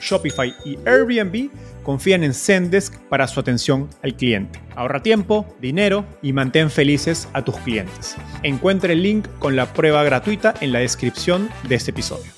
Shopify y Airbnb confían en Zendesk para su atención al cliente. Ahorra tiempo, dinero y mantén felices a tus clientes. Encuentre el link con la prueba gratuita en la descripción de este episodio.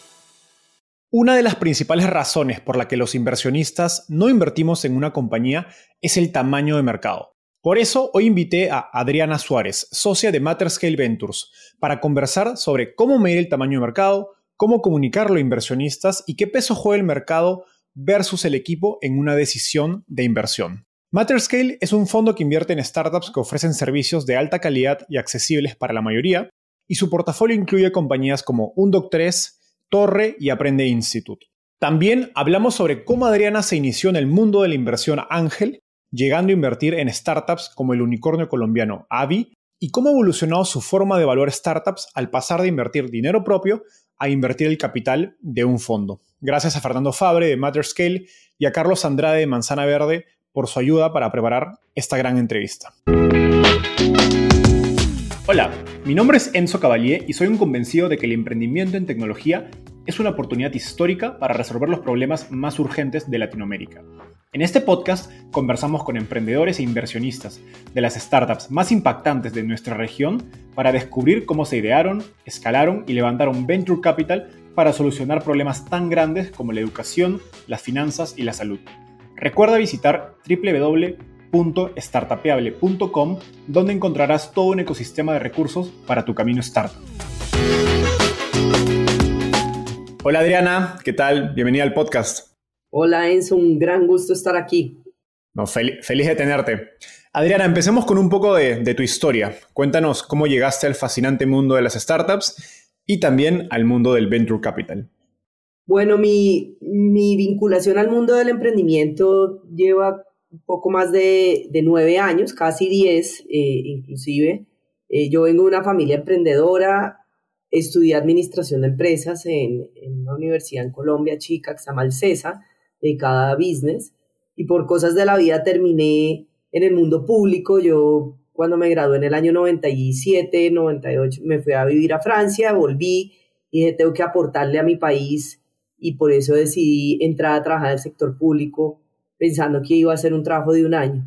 Una de las principales razones por la que los inversionistas no invertimos en una compañía es el tamaño de mercado. Por eso hoy invité a Adriana Suárez, socia de Matterscale Ventures, para conversar sobre cómo medir el tamaño de mercado, cómo comunicarlo a inversionistas y qué peso juega el mercado versus el equipo en una decisión de inversión. Matterscale es un fondo que invierte en startups que ofrecen servicios de alta calidad y accesibles para la mayoría, y su portafolio incluye compañías como Undoc3, Torre y Aprende Institute. También hablamos sobre cómo Adriana se inició en el mundo de la inversión ángel, llegando a invertir en startups como el unicornio colombiano Avi, y cómo ha evolucionado su forma de evaluar startups al pasar de invertir dinero propio a invertir el capital de un fondo. Gracias a Fernando Fabre de Matterscale y a Carlos Andrade de Manzana Verde por su ayuda para preparar esta gran entrevista. Hola, mi nombre es Enzo Cavalier y soy un convencido de que el emprendimiento en tecnología es una oportunidad histórica para resolver los problemas más urgentes de Latinoamérica. En este podcast conversamos con emprendedores e inversionistas de las startups más impactantes de nuestra región para descubrir cómo se idearon, escalaron y levantaron venture capital para solucionar problemas tan grandes como la educación, las finanzas y la salud. Recuerda visitar www.startapeable.com donde encontrarás todo un ecosistema de recursos para tu camino startup. Hola Adriana, ¿qué tal? Bienvenida al podcast. Hola Enzo, un gran gusto estar aquí. feliz de tenerte. Adriana, empecemos con un poco de, tu historia. Cuéntanos cómo llegaste al fascinante mundo de las startups y también al mundo del venture capital. Bueno, mi, vinculación al mundo del emprendimiento lleva un poco más de, nueve años, casi diez eh, inclusive. Eh, yo vengo de una familia emprendedora, estudié administración de empresas en, en una universidad en Colombia, chica, que se llama CESA, de cada business y por cosas de la vida terminé en el mundo público. Yo cuando me gradué en el año 97, 98, me fui a vivir a Francia, volví y dije, tengo que aportarle a mi país y por eso decidí entrar a trabajar en el sector público pensando que iba a ser un trabajo de un año.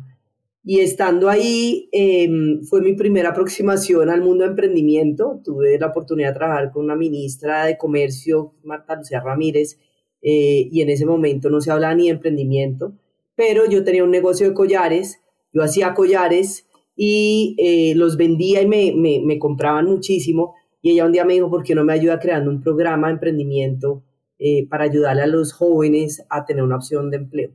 Y estando ahí em, fue mi primera aproximación al mundo de emprendimiento. Tuve la oportunidad de trabajar con una ministra de Comercio, Marta Lucía Ramírez, eh, y en ese momento no se hablaba ni de emprendimiento, pero yo tenía un negocio de collares, yo hacía collares y eh, los vendía y me, me, compraban muchísimo y ella un día me dijo, ¿por qué no me ayuda creando un programa de emprendimiento eh, para ayudarle a los jóvenes a tener una opción de empleo?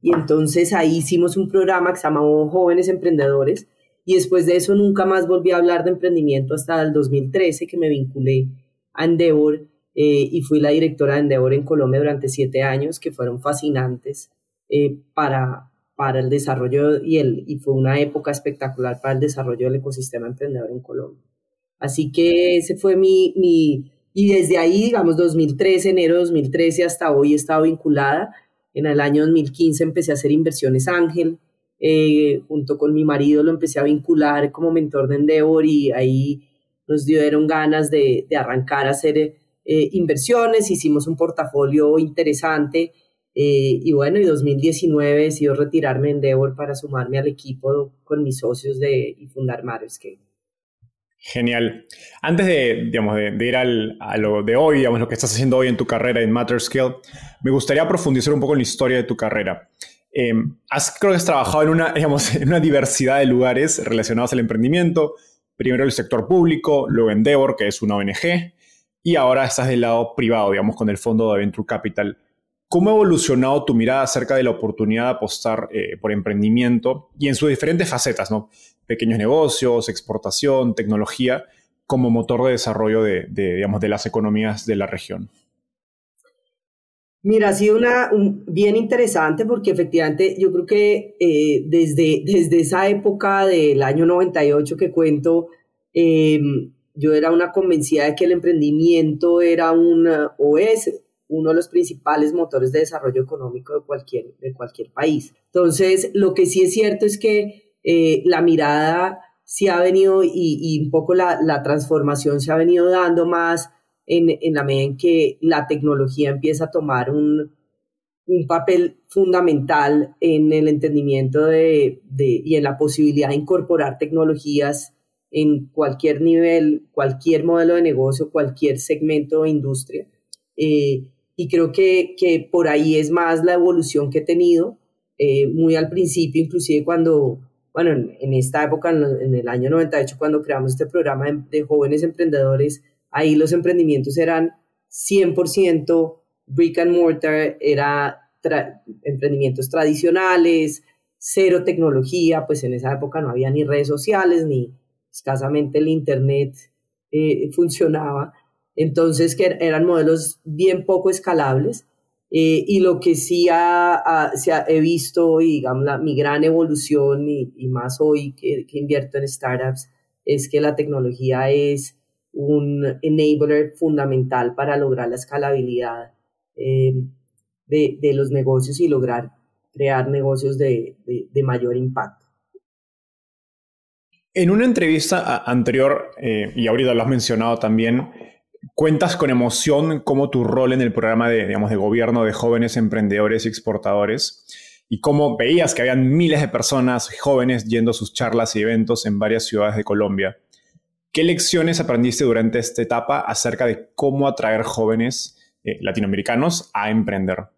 Y entonces ahí hicimos un programa que se llamaba Jóvenes Emprendedores y después de eso nunca más volví a hablar de emprendimiento hasta el 2013 que me vinculé a Endeavor eh, y fui la directora de Endeavor en Colombia durante siete años, que fueron fascinantes eh, para, para el desarrollo y, el, y fue una época espectacular para el desarrollo del ecosistema emprendedor en Colombia. Así que ese fue mi, mi y desde ahí, digamos, 2013, enero de 2013 hasta hoy he estado vinculada. En el año 2015 empecé a hacer inversiones Ángel, eh, junto con mi marido lo empecé a vincular como mentor de Endeavor y ahí nos dieron ganas de, de arrancar a hacer eh, inversiones, hicimos un portafolio interesante eh, y bueno, y 2019 decidido retirarme en Endeavor para sumarme al equipo con mis socios de, y fundar Marescape. Genial. Antes de, digamos, de, ir al, a lo de hoy, digamos, lo que estás haciendo hoy en tu carrera en Matter Scale, me gustaría profundizar un poco en la historia de tu carrera. Em, has, creo que has trabajado en una, digamos, en una diversidad de lugares relacionados al emprendimiento. Primero el sector público, luego Endeavor, que es una ONG, y ahora estás del lado privado, digamos, con el fondo de Venture Capital. ¿Cómo ha evolucionado tu mirada acerca de la oportunidad de apostar eh, por emprendimiento y en sus diferentes facetas, ¿no? pequeños negocios, exportación, tecnología, como motor de desarrollo de, digamos, de las economías de la región? Mira, ha sido una, bien interesante porque efectivamente yo creo que eh, desde, desde esa época del año 98 que cuento, em, yo era una convencida de que el emprendimiento era una, o es uno de los principales motores de desarrollo económico de cualquier, de cualquier país. Entonces, lo que sí es cierto es que eh, la mirada se ha venido y, un poco la, transformación se ha venido dando más en, la medida en que la tecnología empieza a tomar un, papel fundamental en el entendimiento de, y en la posibilidad de incorporar tecnologías en cualquier nivel, cualquier modelo de negocio, cualquier segmento de industria. Eh, y creo que, que, por ahí es más la evolución que he tenido, eh, muy al principio, inclusive cuando bueno, en, esta época, en, el año 98, cuando creamos este programa de, jóvenes emprendedores, ahí los emprendimientos eran 100% brick and mortar, era emprendimientos tradicionales, cero tecnología, pues en esa época no había ni redes sociales, ni escasamente el Internet eh, funcionaba. Entonces, que eran modelos bien poco escalables eh, y lo que sí ha, he visto, y digamos, mi gran evolución y, más hoy que, que, invierto en startups, es que la tecnología es un enabler fundamental para lograr la escalabilidad eh, de, los negocios y lograr crear negocios de, mayor impacto. En una entrevista anterior, eh, y ahorita lo has mencionado también, cuentas con emoción cómo tu rol en el programa de, digamos, de gobierno de jóvenes emprendedores y exportadores y cómo veías que habían miles de personas jóvenes yendo a sus charlas y eventos en varias ciudades de Colombia. ¿Qué lecciones aprendiste durante esta etapa acerca de cómo atraer jóvenes eh, latinoamericanos a emprender?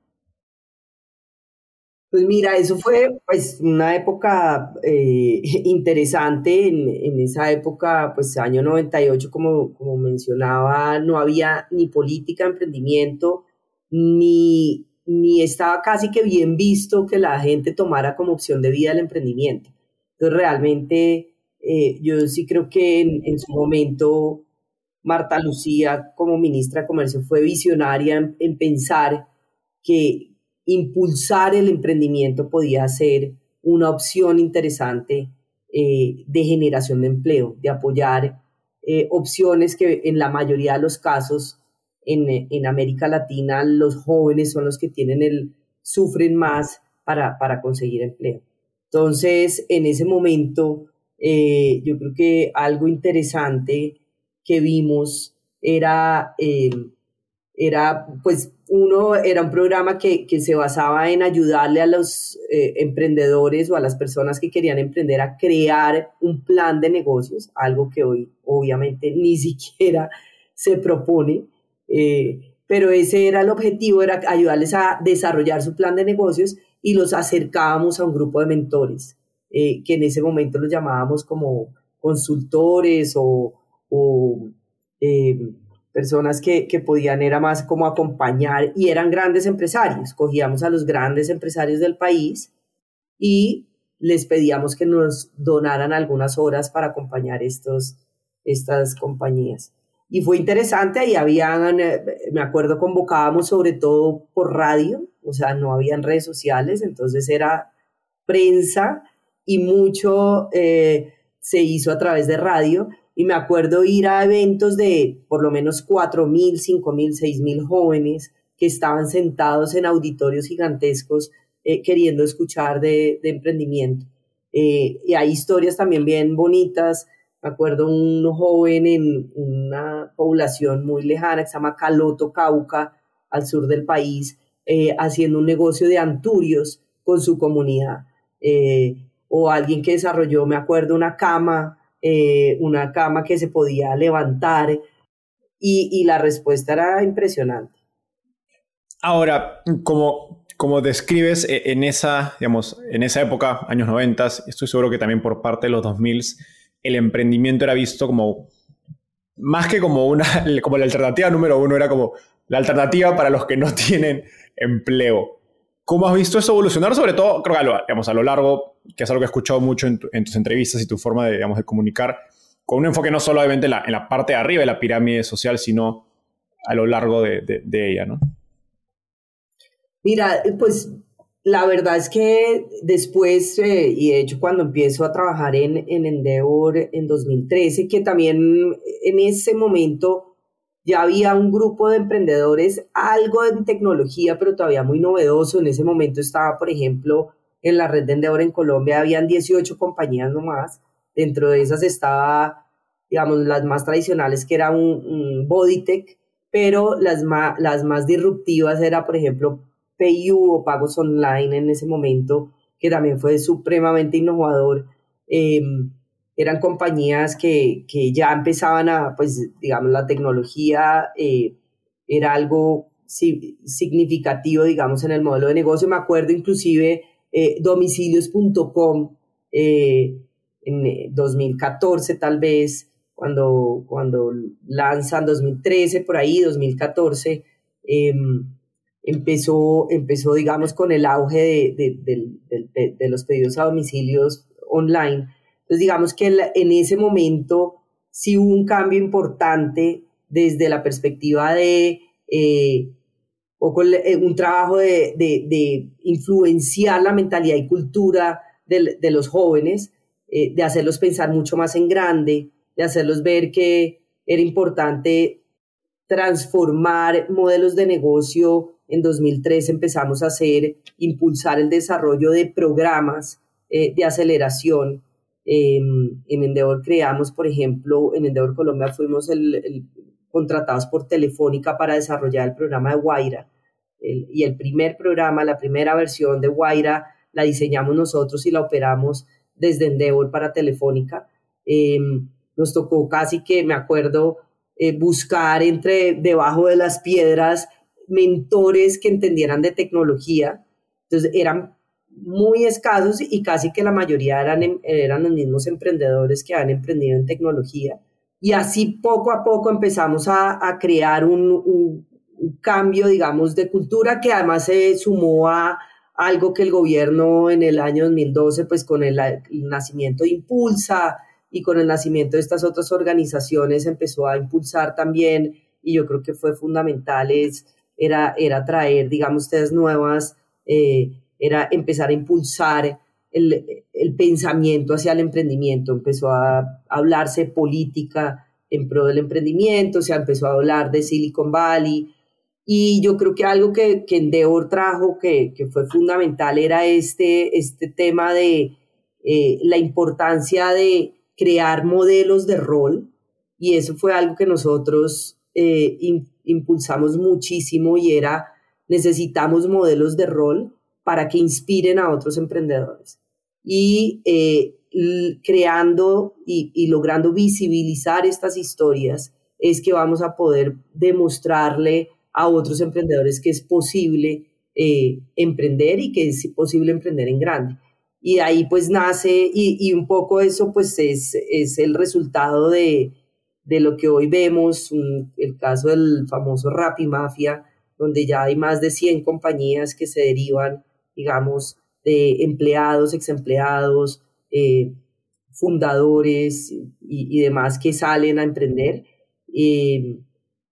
Pues mira, eso fue pues una época eh, interesante. En, esa época, pues año 98, como, como mencionaba, no había ni política de emprendimiento, ni, ni estaba casi que bien visto que la gente tomara como opción de vida el emprendimiento. Entonces, realmente, eh, yo sí creo que en, en, su momento, Marta Lucía, como ministra de Comercio, fue visionaria en pensar que, impulsar el emprendimiento podía ser una opción interesante eh, de generación de empleo, de apoyar eh, opciones que en la mayoría de los casos en, América Latina los jóvenes son los que tienen el, sufren más para, para conseguir empleo. Entonces, en ese momento, eh, yo creo que algo interesante que vimos era, era pues uno era un programa que, se basaba en ayudarle a los eh, emprendedores o a las personas que querían emprender a crear un plan de negocios, algo que hoy obviamente ni siquiera se propone, eh, pero ese era el objetivo, era ayudarles a desarrollar su plan de negocios y los acercábamos a un grupo de mentores, eh, que en ese momento los llamábamos como consultores o, o personas que, que, podían era más como acompañar y eran grandes empresarios. Cogíamos a los grandes empresarios del país y les pedíamos que nos donaran algunas horas para acompañar estos, estas compañías. Y fue interesante, y habían, eh, me acuerdo, convocábamos sobre todo por radio, o sea, no habían redes sociales, entonces era prensa y mucho eh, se hizo a través de radio y me acuerdo ir a eventos de por lo menos 4.000, 5.000, 6.000 jóvenes que estaban sentados en auditorios gigantescos eh, queriendo escuchar de, emprendimiento. Eh, y hay historias también bien bonitas. Me acuerdo un joven en una población muy lejana que se llama Caloto, Cauca, al sur del país, eh, haciendo un negocio de anturios con su comunidad. o alguien que desarrolló, me acuerdo, una cama eh, una cama que se podía levantar y, y la respuesta era impresionante. Ahora, como, como describes e, en esa, digamos, en esa época, años 90, estoy seguro que también por parte de los 2000, el emprendimiento era visto como, más que como, una, como la alternativa número uno, era como la alternativa para los que no tienen empleo. ¿Cómo has visto eso evolucionar? Sobre todo, creo que a lo, largo, que es algo que he escuchado mucho en, tus entrevistas y tu forma de, digamos, de comunicar, con un enfoque no en la, en la, parte de arriba de la pirámide social, sino a lo largo de ella, ¿no? Mira, pues la verdad es que después, eh, y de hecho cuando empiezo a trabajar en, en Endeavor en 2013, que también en ese momento ya había un grupo de emprendedores, algo en tecnología, pero todavía muy novedoso. En ese momento estaba, por ejemplo, en la red de Endeavor en Colombia, habían 18 compañías nomás. Dentro de esas estaba, digamos, las más tradicionales, que era un, un Bodytech, pero las más, las más disruptivas era, por ejemplo, PayU o pagos online en ese momento, que también fue supremamente innovador. Em, eran compañías que, que, ya empezaban a, pues, digamos, la tecnología eh, era algo significativo, digamos, en el modelo de negocio. Me acuerdo inclusive eh, domicilios.com eh, en 2014 tal vez, cuando, cuando lanzan 2013, por ahí, 2014. Eh, em, empezó, empezó digamos, con el auge de, los pedidos a domicilios online. Entonces, digamos que en ese momento sí hubo un cambio importante desde la perspectiva de eh, eh, un trabajo de, influenciar la mentalidad y cultura de, los jóvenes, eh, de hacerlos pensar mucho más en grande, de hacerlos ver que era importante transformar modelos de negocio en 2003 empezamos a hacer, impulsar el desarrollo de programas eh, de aceleración. Em, en Endeavor creamos, por ejemplo, en Endeavor Colombia fuimos el, contratados por Telefónica para desarrollar el programa de Guaira. y el primer programa, la primera versión de Guaira, la diseñamos nosotros y la operamos desde Endeavor para Telefónica. Em, nos tocó casi que, me acuerdo, eh, buscar entre debajo de las piedras mentores que entendieran de tecnología. Entonces eran muy escasos y casi que la mayoría eran, em, eran los mismos emprendedores que han emprendido en tecnología. Y así poco a poco empezamos a, crear un, un, cambio, digamos, de cultura que además se sumó a algo que el gobierno en el año 2012, pues con el, el nacimiento de Impulsa y con el nacimiento de estas otras organizaciones empezó a impulsar también, y yo creo que fue fundamental, es era, era traer, digamos, ustedes nuevas, eh, era empezar a impulsar el, el, pensamiento hacia el emprendimiento. Empezó a hablarse política en pro del emprendimiento, se empezó a hablar de Silicon Valley. Y yo creo que algo que, que Endeavor trajo, que, que fue fundamental, era este, este tema de eh, la importancia de crear modelos de rol. Y eso fue algo que nosotros eh, impulsamos muchísimo y era necesitamos modelos de rol para que inspiren a otros emprendedores. Y eh, creando y, logrando visibilizar estas historias es que vamos a poder demostrarle a otros emprendedores que es posible eh, emprender y que es posible emprender en grande. Y ahí pues nace, y, un poco eso pues es, es el resultado de, de lo que hoy vemos, el caso del famoso Rappi Mafia, donde ya hay más de 100 compañías que se derivan, digamos, de empleados, exempleados, eh, fundadores y, demás que salen a emprender eh,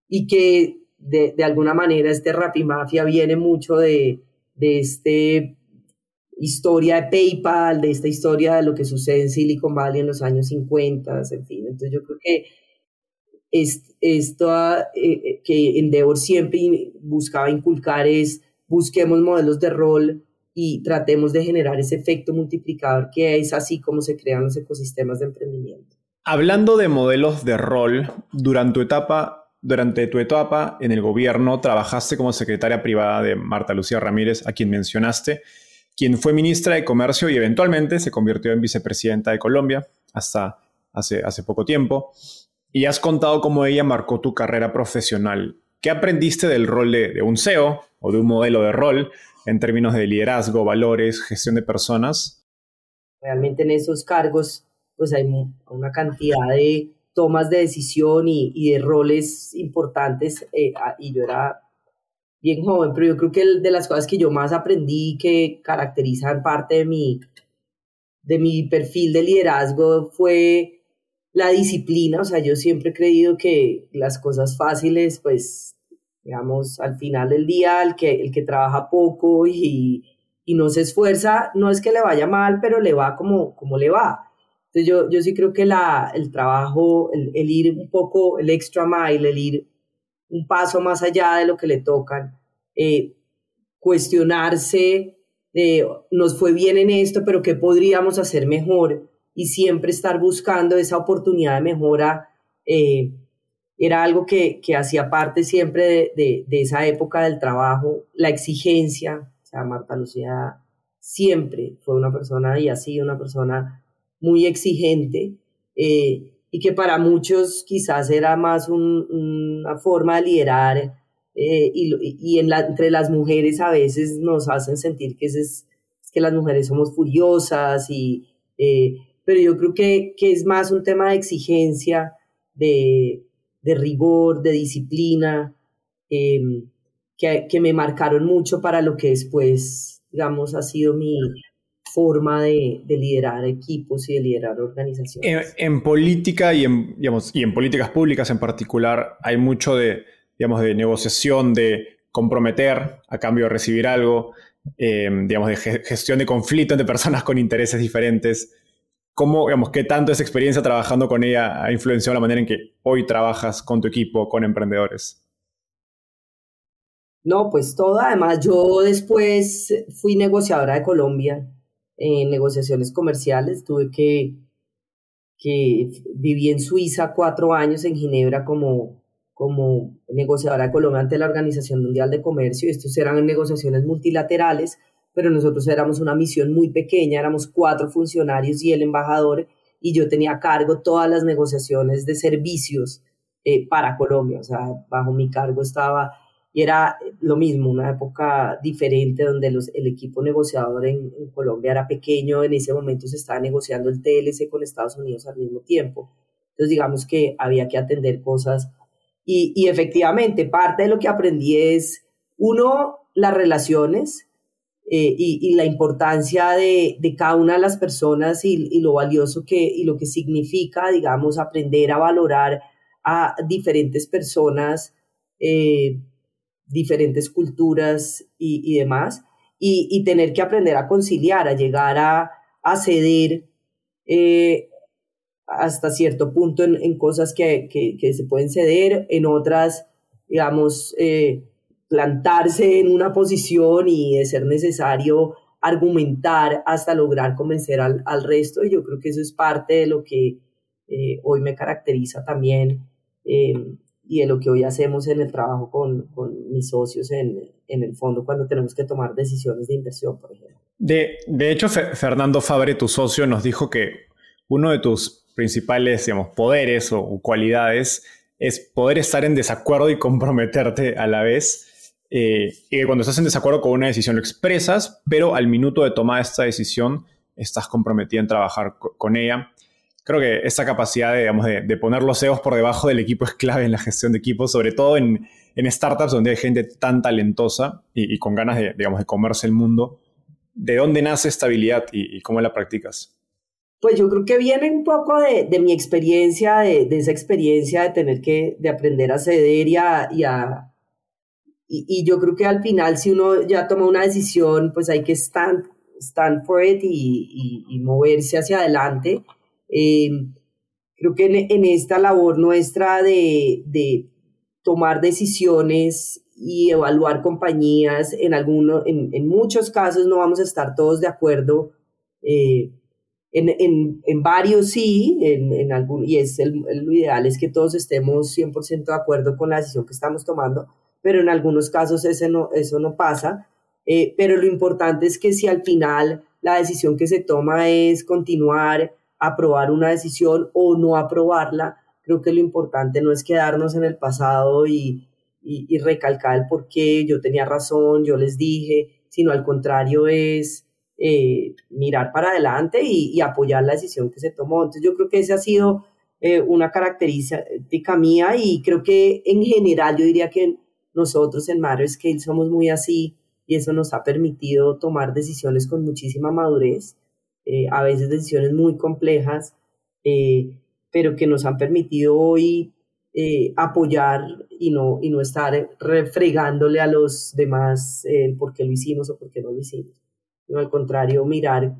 y que de, alguna manera este Rappi Mafia viene mucho de, de esta historia de PayPal, de esta historia de lo que sucede en Silicon Valley en los años 50, en fin. Entonces yo creo que esto eh, eh, que Endeavor siempre buscaba inculcar es busquemos modelos de rol y tratemos de generar ese efecto multiplicador que es así como se crean los ecosistemas de emprendimiento. Hablando de modelos de rol, durante tu etapa, durante tu etapa en el gobierno trabajaste como secretaria privada de Marta Lucía Ramírez, a quien mencionaste, quien fue ministra de Comercio y eventualmente se convirtió en vicepresidenta de Colombia hasta hace, hace poco tiempo y has contado cómo ella marcó tu carrera profesional. ¿Qué aprendiste del rol de, de un CEO o de un modelo de rol en términos de liderazgo, valores, gestión de personas? Realmente en esos cargos pues hay una cantidad de tomas de decisión y, de roles importantes eh, y yo era bien joven, pero yo creo que de las cosas que yo más aprendí que caracterizan parte de mi, de mi perfil de liderazgo fue la disciplina, o sea, yo siempre he creído que las cosas fáciles, pues, digamos, al final del día, el que, el que trabaja poco y, y no se esfuerza, no es que le vaya mal, pero le va como, como le va. Entonces yo, yo sí creo que la, el trabajo, el, ir un poco, el extra mile, el ir un paso más allá de lo que le tocan, eh, cuestionarse, eh, nos fue bien en esto, pero ¿qué podríamos hacer mejor? Y siempre estar buscando esa oportunidad de mejora. Eh, era algo que, que hacía parte siempre de, de, esa época del trabajo, la exigencia, o sea, Marta Lucía siempre fue una persona y ha sido una persona muy exigente eh, y que para muchos quizás era más una forma de liderar eh, y, y entre las mujeres a veces nos hacen sentir que, es, que las mujeres somos furiosas, y, eh, pero yo creo que, que, es más un tema de exigencia, de, de rigor, de disciplina, em, que, que me marcaron mucho para lo que después, digamos, ha sido mi, forma de, liderar equipos y de liderar organizaciones. En, política y en, digamos, y en políticas públicas en particular hay mucho de, digamos, de negociación, de comprometer a cambio de recibir algo, eh, digamos, de gestión de conflicto entre personas con intereses diferentes. ¿Cómo, digamos, qué tanto esa experiencia trabajando con ella ha influenciado la manera en que hoy trabajas con tu equipo, con emprendedores? No, pues todo. Además, yo después fui negociadora de Colombia en negociaciones comerciales, tuve que, que viví en Suiza cuatro años en Ginebra como, como negociadora de Colombia ante la Organización Mundial de Comercio. Estos eran negociaciones multilaterales, pero nosotros éramos una misión muy pequeña, éramos cuatro funcionarios y el embajador, y yo tenía a cargo todas las negociaciones de servicios eh, para Colombia. O sea, bajo mi cargo estaba y era lo mismo, una época diferente donde los, el equipo negociador en, Colombia era pequeño, en ese momento se estaba negociando el TLC con Estados Unidos al mismo tiempo. Entonces digamos que había que atender cosas y, y efectivamente parte de lo que aprendí es, uno, las relaciones eh, y, y, la importancia de, de, cada una de las personas y, y, lo valioso que y lo que significa, digamos, aprender a valorar a diferentes personas. Eh, diferentes culturas y, demás, y, tener que aprender a conciliar, a llegar a, a ceder eh, hasta cierto punto en, cosas que, que, se pueden ceder, en otras, digamos, eh, plantarse en una posición y de ser necesario argumentar hasta lograr convencer al, al resto. Y yo creo que eso es parte de lo que eh, hoy me caracteriza también y de lo que hoy hacemos en el trabajo con, con mis socios en, en, el fondo cuando tenemos que tomar decisiones de inversión, por ejemplo. De, de hecho, Fernando Fabre, tu socio, nos dijo que uno de tus principales digamos, poderes o, cualidades es poder estar en desacuerdo y comprometerte a la vez. Eh, y que cuando estás en desacuerdo con una decisión lo expresas, pero al minuto de tomar esta decisión estás comprometida en trabajar con ella creo que esa capacidad de, digamos, de, poner los egos por debajo del equipo es clave en la gestión de equipos, sobre todo en, en startups donde hay gente tan talentosa y, con ganas de, digamos, de comerse el mundo. ¿De dónde nace esta habilidad y, cómo la practicas? Pues yo creo que viene un poco de, de mi experiencia, de, de, esa experiencia de tener que de aprender a ceder y a... Y, a, y, yo creo que al final si uno ya toma una decisión, pues hay que stand, stand for it y, y moverse hacia adelante eh, creo que en, esta labor nuestra de, de, tomar decisiones y evaluar compañías, en, alguno, en, en, muchos casos no vamos a estar todos de acuerdo. Eh, en, en, en, varios sí, en, en algún, y es el, lo ideal es que todos estemos 100% de acuerdo con la decisión que estamos tomando, pero en algunos casos ese no, eso no pasa. Eh, pero lo importante es que si al final la decisión que se toma es continuar aprobar una decisión o no aprobarla. Creo que lo importante no es quedarnos en el pasado y, y, recalcar el por qué yo tenía razón, yo les dije, sino al contrario es eh, mirar para adelante y, apoyar la decisión que se tomó. Entonces yo creo que esa ha sido eh, una característica mía y creo que en general yo diría que nosotros en Scale somos muy así y eso nos ha permitido tomar decisiones con muchísima madurez, eh, a veces decisiones muy complejas, pero que nos han permitido hoy apoyar y no, y no estar refregándole a los demás por qué lo hicimos o por qué no lo hicimos sino al contrario, mirar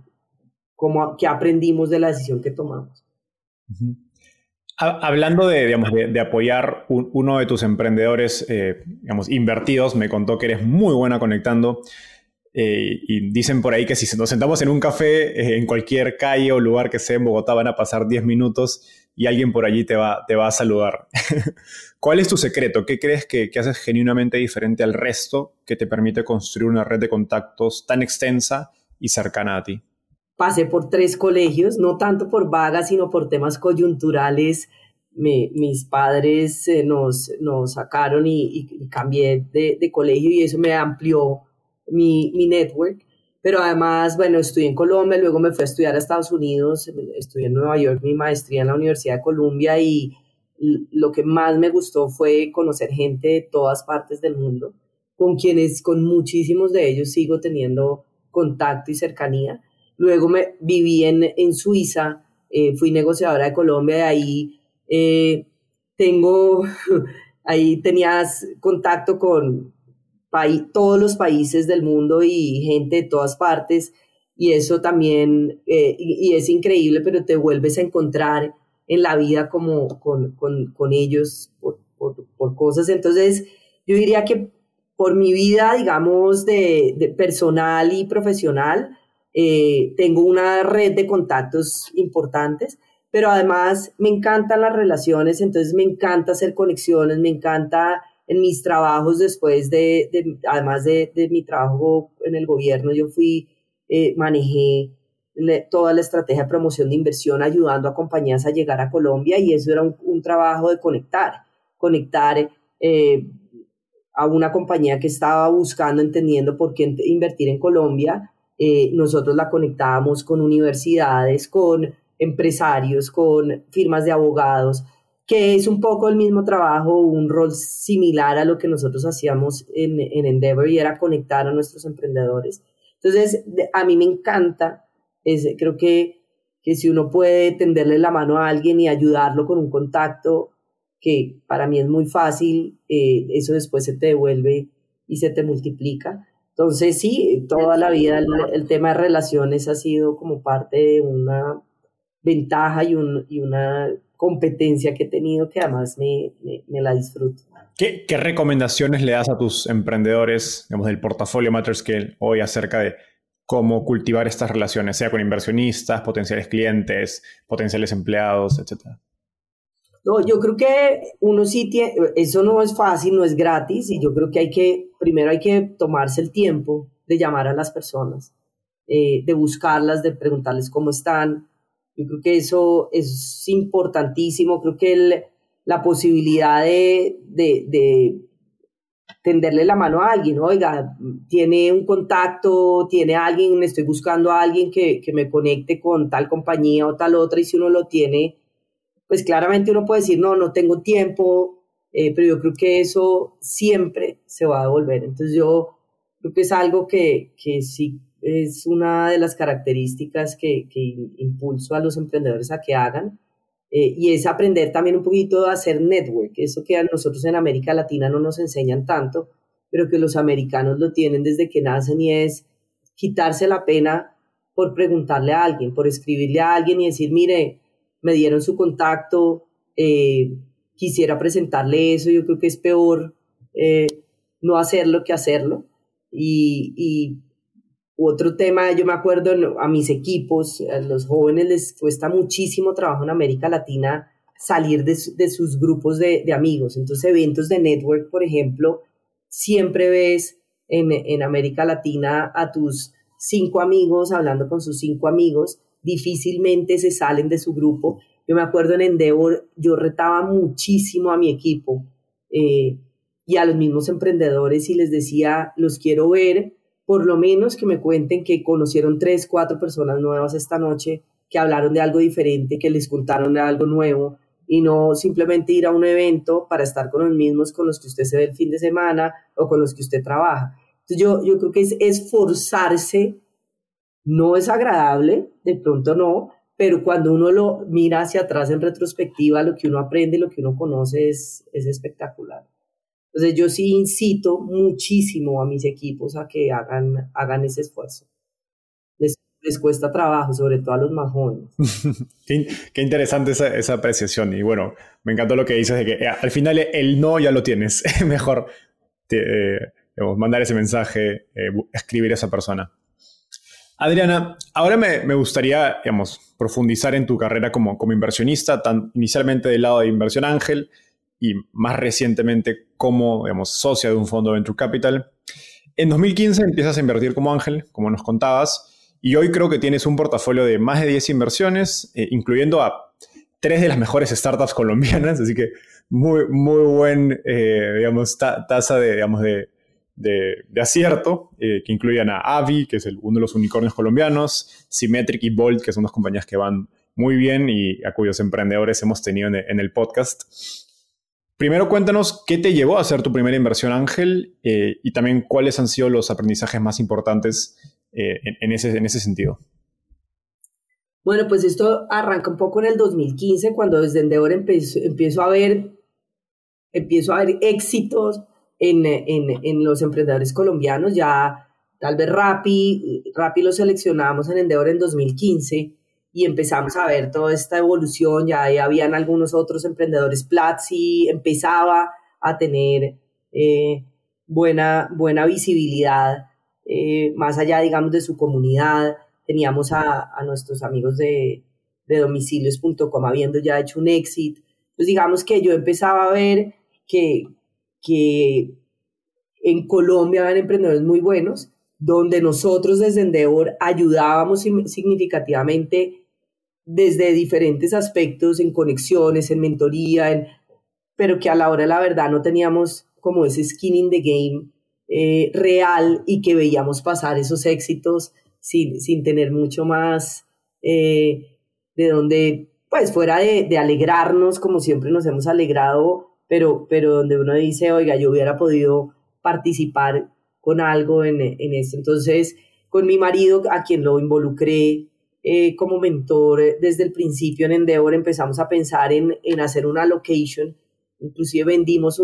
cómo, qué aprendimos de la decisión que tomamos. Hablando de, digamos, de, apoyar uno de tus emprendedores eh, digamos, invertidos, me contó que eres muy buena conectando. Eh, y dicen por ahí que si nos sentamos en un café eh, en cualquier calle o lugar que sea en Bogotá van a pasar 10 minutos y alguien por allí te va, te va a saludar. ¿Cuál es tu secreto? ¿Qué crees que, que, haces genuinamente diferente al resto que te permite construir una red de contactos tan extensa y cercana a ti? Pasé por tres colegios, no tanto por vagas, sino por temas coyunturales. mis padres eh, nos, nos sacaron y, cambié de, de, colegio y eso me amplió mi, mi network pero además, bueno, estudié en Colombia, luego me fui a estudiar a Estados Unidos, estudié en Nueva York mi maestría en la Universidad de Columbia y lo que más me gustó fue conocer gente de todas partes del mundo, con quienes, con muchísimos de ellos sigo teniendo contacto y cercanía. Luego me viví en, en Suiza, eh, fui negociadora de Colombia, de ahí eh, tengo, ahí tenías contacto con, todos los países del mundo y gente de todas partes, y eso también, eh, y, es increíble, pero te vuelves a encontrar en la vida como con, con, con ellos por, por, cosas. Entonces, yo diría que por mi vida, digamos, de, de personal y profesional, eh, tengo una red de contactos importantes, pero además me encantan las relaciones, entonces me encanta hacer conexiones, me encanta en mis trabajos después de, además de, mi trabajo en el gobierno, yo fui, eh, manejé toda la estrategia de promoción de inversión ayudando a compañías a llegar a Colombia y eso era un, trabajo de conectar, conectar eh, a una compañía que estaba buscando, entendiendo por qué invertir en Colombia. Eh, nosotros la conectábamos con universidades, con empresarios, con firmas de abogados, que es un poco el mismo trabajo, un rol similar a lo que nosotros hacíamos en, en Endeavor y era conectar a nuestros emprendedores. Entonces, a mí me encanta, creo que, que si uno puede tenderle la mano a alguien y ayudarlo con un contacto, que para mí es muy fácil, eh, eso después se te devuelve y se te multiplica. Entonces, sí, toda la vida el, el tema de relaciones ha sido como parte de una ventaja y, un, y una competencia que he tenido que además me, la disfruto. ¿Qué, ¿Qué, recomendaciones le das a tus emprendedores, digamos, del portafolio MatterScale hoy acerca de cómo cultivar estas relaciones, sea con inversionistas, potenciales clientes, potenciales empleados, etcétera? No, yo creo que uno sí tiene, eso no es fácil, no es gratis, y yo creo que hay que, primero hay que tomarse el tiempo de llamar a las personas, eh, de buscarlas, de preguntarles cómo están, yo creo que eso es importantísimo. Creo que la posibilidad de, de, tenderle la mano a alguien, oiga, tiene un contacto, tiene alguien, estoy buscando a alguien que, que, me conecte con tal compañía o tal otra, y si uno lo tiene, pues claramente uno puede decir, no, no tengo tiempo, eh, pero yo creo que eso siempre se va a devolver. Entonces yo creo que es algo que, que sí es una de las características que, que impulso a los emprendedores a que hagan. Eh, y es aprender también un poquito a hacer network, eso que a nosotros en América Latina no nos enseñan tanto, pero que los americanos lo tienen desde que nacen y es quitarse la pena por preguntarle a alguien, por escribirle a alguien y decir, mire, me dieron su contacto, eh, quisiera presentarle eso, yo creo que es peor eh, no hacerlo que hacerlo. Y, otro tema, yo me acuerdo a mis equipos, a los jóvenes les cuesta muchísimo trabajo en América Latina salir de, sus grupos de, amigos. Entonces, eventos de network, por ejemplo, siempre ves en, América Latina a tus cinco amigos hablando con sus cinco amigos difícilmente se salen de su grupo. Yo me acuerdo en Endeavor, yo retaba muchísimo a mi equipo eh, y a los mismos emprendedores y les decía, los quiero ver, por lo menos que me cuenten que conocieron tres, cuatro personas nuevas esta noche, que hablaron de algo diferente, que les contaron de algo nuevo y no simplemente ir a un evento para estar con los mismos con los que usted se ve el fin de semana o con los que usted trabaja. Entonces yo, yo creo que es esforzarse, no es agradable, de pronto no, pero cuando uno lo mira hacia atrás en retrospectiva, lo que uno aprende, lo que uno conoce es, es espectacular. Entonces yo sí incito muchísimo a mis equipos a que hagan, hagan ese esfuerzo. Les, les cuesta trabajo, sobre todo a los más jóvenes. qué, interesante esa, esa, apreciación. Y bueno, me encantó lo que dices de que eh, al final el no ya lo tienes. Mejor eh, mandar ese mensaje, eh, escribir a esa persona. Adriana, ahora me, me, gustaría digamos, profundizar en tu carrera como, como inversionista, tan inicialmente del lado de inversión ángel, y más recientemente como, digamos, socia de un fondo de Venture Capital. En 2015 empiezas a invertir como ángel, como nos contabas, y hoy creo que tienes un portafolio de más de 10 inversiones, eh, incluyendo a tres de las mejores startups colombianas, así que muy, muy buen, eh, digamos, tasa de, digamos, de, de, acierto, eh, que incluyen a Avi, que es uno de los unicornios colombianos, Symmetric y Bolt, que son dos compañías que van muy bien y a cuyos emprendedores hemos tenido en el podcast. Primero cuéntanos qué te llevó a hacer tu primera inversión ángel eh, y también cuáles han sido los aprendizajes más importantes eh, en, ese, en ese sentido. Bueno, pues esto arranca un poco en el 2015 cuando desde Endeavor empiezo, a ver, empiezo a ver éxitos en, en, en, los emprendedores colombianos. Ya tal vez Rappi, Rappi lo seleccionamos en Endeavor en 2015 y empezamos a ver toda esta evolución, ya habían algunos otros emprendedores, Platzi empezaba a tener eh, buena, buena visibilidad eh, más allá, digamos, de su comunidad. Teníamos a, nuestros amigos de, de domicilios.com habiendo ya hecho un exit. Entonces, digamos que yo empezaba a ver que, que en Colombia habían emprendedores muy buenos, donde nosotros desde Endeavor ayudábamos significativamente desde diferentes aspectos, en conexiones, en mentoría, pero que a la hora de la verdad no teníamos como ese skin in the game eh, real y que veíamos pasar esos éxitos sin, sin tener mucho más eh, de donde, pues fuera de, alegrarnos como siempre nos hemos alegrado, pero, pero donde uno dice, oiga, yo hubiera podido participar con algo en, en esto. Entonces, con mi marido, a quien lo involucré, eh, como mentor eh, desde el principio en Endeavor empezamos a pensar en, en hacer una location, inclusive vendimos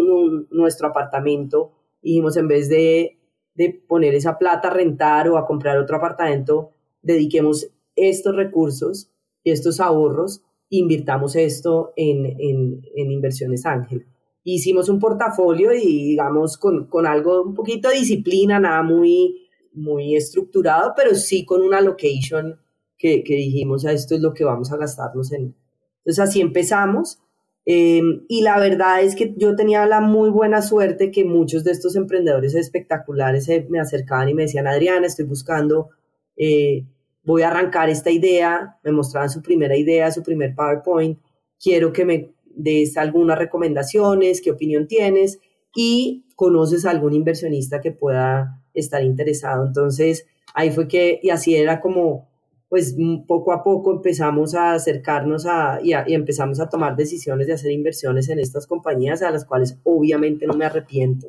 nuestro apartamento, dijimos en vez de, de poner esa plata a rentar o a comprar otro apartamento, dediquemos estos recursos y estos ahorros, invirtamos esto en, en, en inversiones ángel. Hicimos un portafolio y digamos con, con algo, un poquito de disciplina, nada muy, muy estructurado, pero sí con una location que, dijimos, a esto es lo que vamos a gastarnos en. Entonces así empezamos. Em, y la verdad es que yo tenía la muy buena suerte que muchos de estos emprendedores espectaculares me acercaban y me decían, Adriana, estoy buscando, eh, voy a arrancar esta idea, me mostraban su primera idea, su primer PowerPoint, quiero que me des algunas recomendaciones, qué opinión tienes y conoces a algún inversionista que pueda estar interesado. Entonces ahí fue que, y así era como pues mm, poco a poco empezamos a acercarnos a y, empezamos a tomar decisiones de hacer inversiones en estas compañías a las cuales obviamente no me arrepiento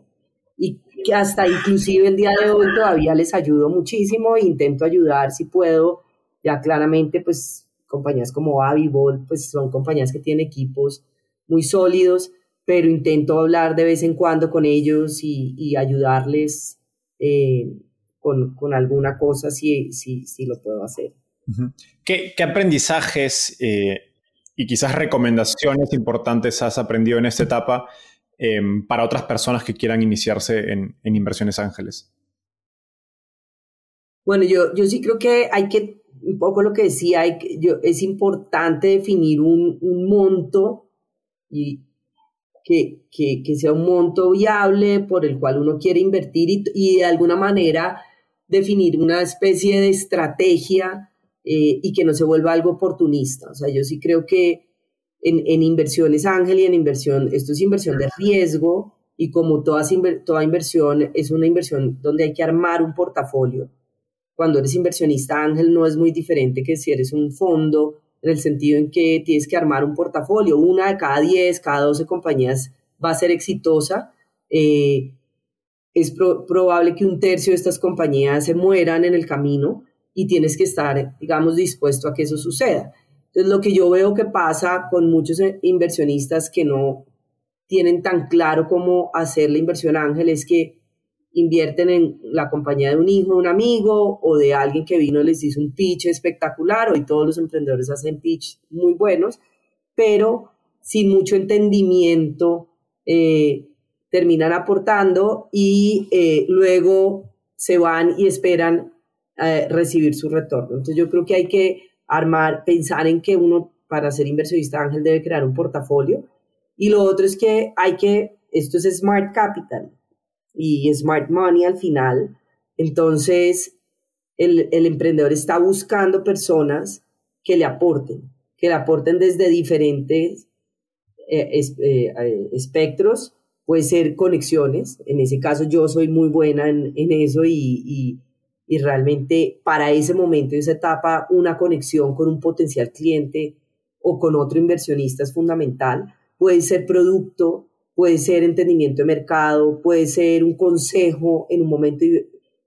y que hasta inclusive el día de hoy todavía les ayudo muchísimo e intento ayudar si puedo ya claramente pues compañías como Avivol pues son compañías que tienen equipos muy sólidos pero intento hablar de vez en cuando con ellos y, ayudarles eh, con, con, alguna cosa si, si, si lo puedo hacer. ¿Qué, aprendizajes eh, y quizás recomendaciones importantes has aprendido en esta etapa em, para otras personas que quieran iniciarse en, inversiones ángeles? Bueno, yo, yo sí creo que hay que, un poco lo que decía, hay, yo, es importante definir un, monto y que, que, sea un monto viable por el cual uno quiere invertir y, y de alguna manera definir una especie de estrategia eh, y que no se vuelva algo oportunista. O sea, yo sí creo que en, en inversiones ángel y en inversión, esto es inversión de riesgo y como toda, toda inversión es una inversión donde hay que armar un portafolio. Cuando eres inversionista ángel no es muy diferente que si eres un fondo, en el sentido en que tienes que armar un portafolio. Una de cada 10, cada 12 compañías va a ser exitosa. Eh, es probable que un tercio de estas compañías se mueran en el camino y tienes que estar, digamos, dispuesto a que eso suceda. Entonces, lo que yo veo que pasa con muchos inversionistas que no tienen tan claro cómo hacer la inversión ángel es que invierten en la compañía de un hijo, de un amigo o de alguien que vino y les hizo un pitch espectacular. Hoy todos los emprendedores hacen pitch muy buenos, pero sin mucho entendimiento eh, terminan aportando y eh, luego se van y esperan eh, recibir su retorno. Entonces yo creo que hay que armar, pensar en que uno para ser inversionista ángel debe crear un portafolio. Y lo otro es que hay que, esto es Smart Capital y Smart Money al final, entonces el, el emprendedor está buscando personas que le aporten, que le aporten desde diferentes espectros. Puede ser conexiones, en ese caso yo soy muy buena en, eso y, realmente para ese momento, esa etapa, una conexión con un potencial cliente o con otro inversionista es fundamental. Puede ser producto, puede ser entendimiento de mercado, puede ser un consejo en un momento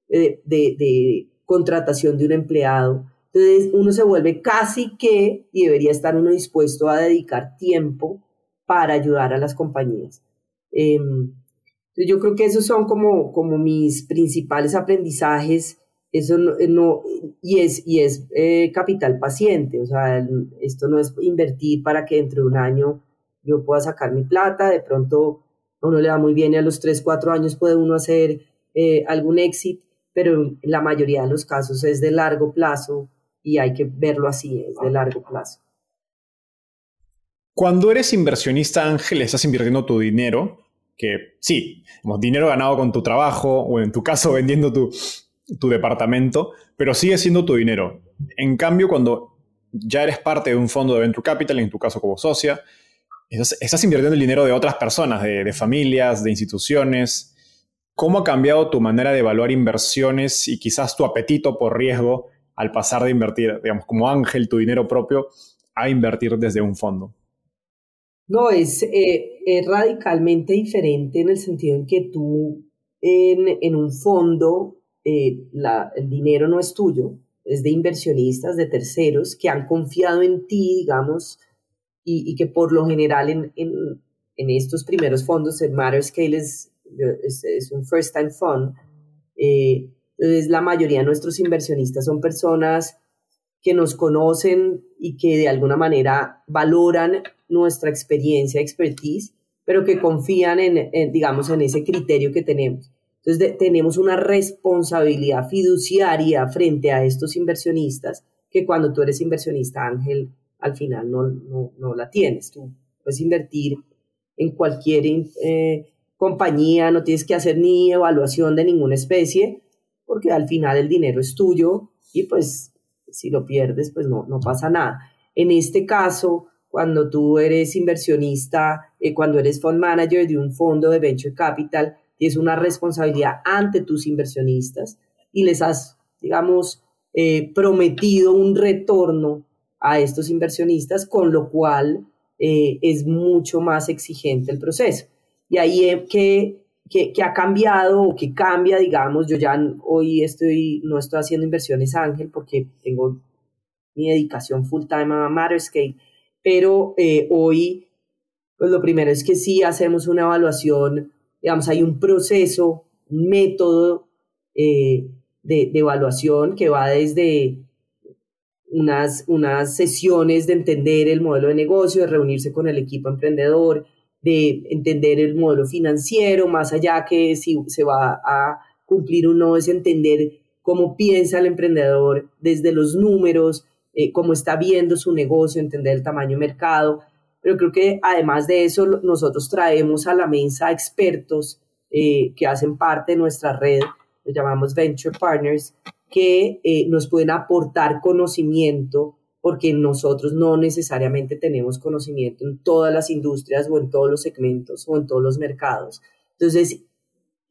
de, contratación de un empleado. Entonces uno se vuelve casi que y debería estar uno dispuesto a dedicar tiempo para ayudar a las compañías. Em, yo creo que esos son como, como mis principales aprendizajes. Eso no, eh, y es, y es eh, capital paciente, o sea, esto no es invertir para que dentro de un año yo pueda sacar mi plata, de pronto a uno le va muy bien y a los 3, 4 años puede uno hacer eh, algún éxito, pero en la mayoría de los casos es de largo plazo y hay que verlo así, es de largo plazo. Cuando eres inversionista, Ángel, estás invirtiendo tu dinero que sí, dinero ganado con tu trabajo o en tu caso vendiendo tu, tu departamento, pero sigue siendo tu dinero. En cambio, cuando ya eres parte de un fondo de Venture Capital, en tu caso como socia, estás, invirtiendo el dinero de otras personas, de, de, familias, de instituciones. ¿Cómo ha cambiado tu manera de evaluar inversiones y quizás tu apetito por riesgo al pasar de invertir, digamos, como ángel, tu dinero propio, a invertir desde un fondo? No, es, eh, es radicalmente diferente en el sentido en que tú en, en un fondo eh, la, el dinero no es tuyo, es de inversionistas, de terceros que han confiado en ti, digamos, y, y que por lo general en, en, en, estos primeros fondos, el Matter Scale es, es, un first time fund, eh, entonces la mayoría de nuestros inversionistas son personas que nos conocen y que de alguna manera valoran nuestra experiencia, expertise, pero que confían en, digamos, en ese criterio que tenemos. Entonces, tenemos una responsabilidad fiduciaria frente a estos inversionistas que cuando tú eres inversionista, Ángel, al final no, no, la tienes. Tú puedes invertir en cualquier eh, compañía, no tienes que hacer ni evaluación de ninguna especie, porque al final el dinero es tuyo y pues si lo pierdes, pues no, no pasa nada. En este caso, cuando tú eres inversionista, eh, cuando eres fund manager de un fondo de venture capital, tienes una responsabilidad ante tus inversionistas y les has, digamos, eh, prometido un retorno a estos inversionistas, con lo cual eh, es mucho más exigente el proceso. Y ahí que, que, ha cambiado o que cambia, digamos, yo ya hoy estoy, no estoy haciendo inversiones ángel porque tengo mi dedicación full time a Matterscape, pero eh, hoy, pues lo primero es que sí hacemos una evaluación, digamos, hay un proceso, un método eh, de, evaluación que va desde unas, unas sesiones de entender el modelo de negocio, de reunirse con el equipo emprendedor, de entender el modelo financiero, más allá que si se va a cumplir o no, es entender cómo piensa el emprendedor desde los números, eh, cómo está viendo su negocio, entender el tamaño de mercado. Pero creo que además de eso, nosotros traemos a la mesa expertos eh, que hacen parte de nuestra red, los llamamos Venture Partners, que eh, nos pueden aportar conocimiento porque nosotros no necesariamente tenemos conocimiento en todas las industrias o en todos los segmentos o en todos los mercados. Entonces,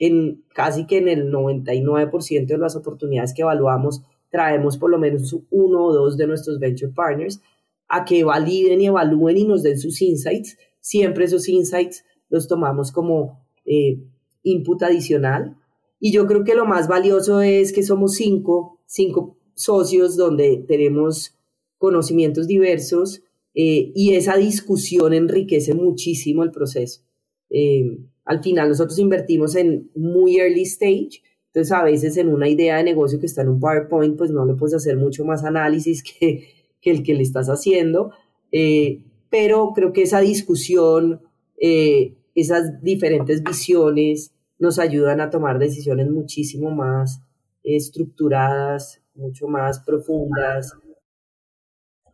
en casi que en el 99% de las oportunidades que evaluamos, traemos por lo menos uno o dos de nuestros venture partners a que validen y evalúen y nos den sus insights. Siempre esos insights los tomamos como eh, input adicional. Y yo creo que lo más valioso es que somos cinco, cinco socios donde tenemos conocimientos diversos eh, y esa discusión enriquece muchísimo el proceso. Eh, al final nosotros invertimos en muy early stage, entonces a veces en una idea de negocio que está en un PowerPoint, pues no le puedes hacer mucho más análisis que, que el que le estás haciendo, eh, pero creo que esa discusión, esas diferentes visiones nos ayudan a tomar decisiones muchísimo más estructuradas, mucho más profundas,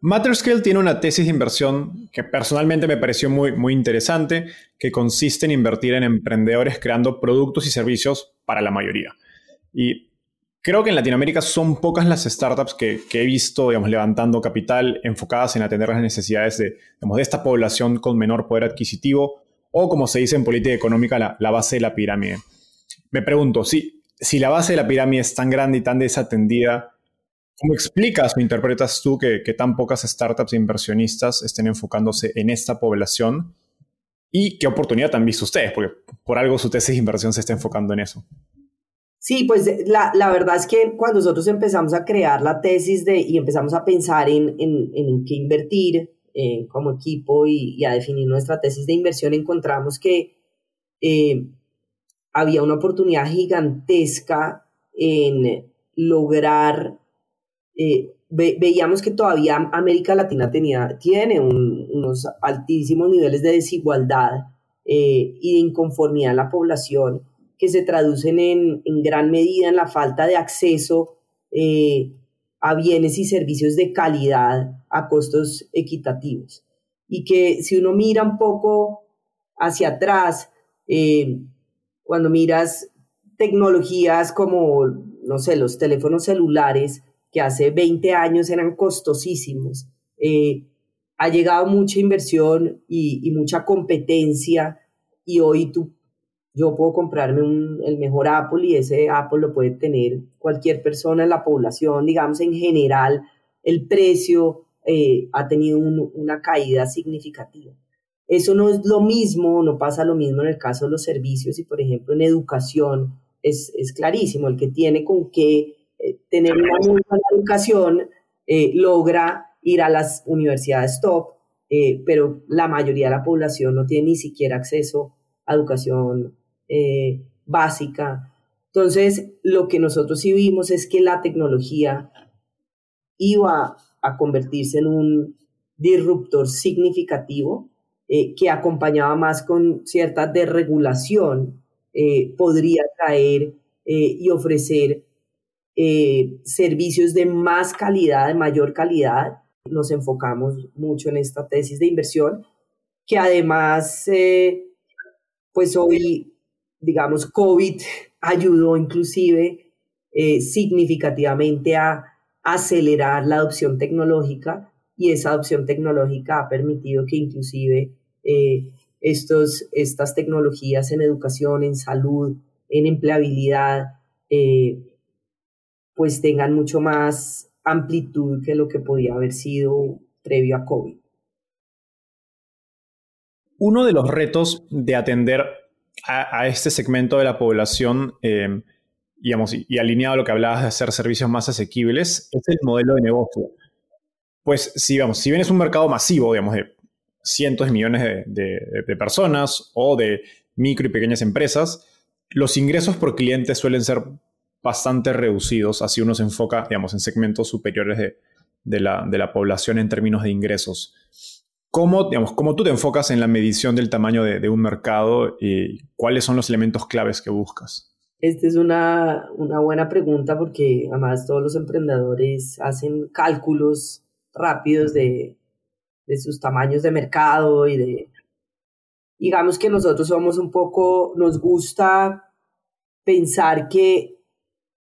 Matterscale tiene una tesis de inversión que personalmente me pareció muy, muy interesante, que consiste en invertir en emprendedores creando productos y servicios para la mayoría. Y creo que en Latinoamérica son pocas las startups que, he visto digamos, levantando capital enfocadas en atender las necesidades de, de esta población con menor poder adquisitivo o, como se dice en política económica, la, la base de la pirámide. Me pregunto, si, si la base de la pirámide es tan grande y tan desatendida, ¿Cómo explicas o interpretas tú que, tan pocas startups e inversionistas estén enfocándose en esta población? ¿Y qué oportunidad han visto ustedes? Porque por algo su tesis de inversión se está enfocando en eso. Sí, pues la, verdad es que cuando nosotros empezamos a crear la tesis de, y empezamos a pensar en, en, qué invertir eh, como equipo y, a definir nuestra tesis de inversión, encontramos que eh, había una oportunidad gigantesca en lograr eh, veíamos que todavía América Latina tenía, tiene unos altísimos niveles de desigualdad eh, y de inconformidad en la población que se traducen en, en gran medida en la falta de acceso eh, a bienes y servicios de calidad a costos equitativos. Y que si uno mira un poco hacia atrás, cuando miras tecnologías como, no sé, los teléfonos celulares, que hace 20 años eran costosísimos. Eh, ha llegado mucha inversión y, mucha competencia y hoy tú, yo puedo comprarme el mejor Apple y ese Apple lo puede tener cualquier persona en la población, digamos en general, el precio eh, ha tenido una caída significativa. Eso no es lo mismo, no pasa lo mismo en el caso de los servicios y por ejemplo en educación es, es clarísimo, el que tiene con qué eh, tener una buena educación, eh, logra ir a las universidades top, pero la mayoría de la población no tiene ni siquiera acceso a educación básica. Entonces, lo que nosotros sí vimos es que la tecnología iba a convertirse en un disruptor significativo que acompañaba más con cierta desregulación, podría traer y ofrecer eh, servicios de más calidad, de mayor calidad. Nos enfocamos mucho en esta tesis de inversión, que además, eh, pues hoy, digamos, COVID ayudó inclusive eh, significativamente a acelerar la adopción tecnológica y esa adopción tecnológica ha permitido que inclusive estos, estas tecnologías en educación, en salud, en empleabilidad, pues tengan mucho más amplitud que lo que podía haber sido previo a COVID. Uno de los retos de atender a, este segmento de la población, em, digamos, y, alineado a lo que hablabas de hacer servicios más asequibles, es el modelo de negocio. Pues si, vamos, si bien es un mercado masivo, digamos, de cientos de millones de personas o de micro y pequeñas empresas, los ingresos por cliente suelen ser bastante reducidos, así uno se enfoca, digamos, en segmentos superiores de, la, población en términos de ingresos. ¿Cómo, digamos, ¿Cómo tú te enfocas en la medición del tamaño de, un mercado y cuáles son los elementos claves que buscas? Esta es una, buena pregunta porque además todos los emprendedores hacen cálculos rápidos de, de sus tamaños de mercado y de... Digamos que nosotros somos un poco, nos gusta pensar que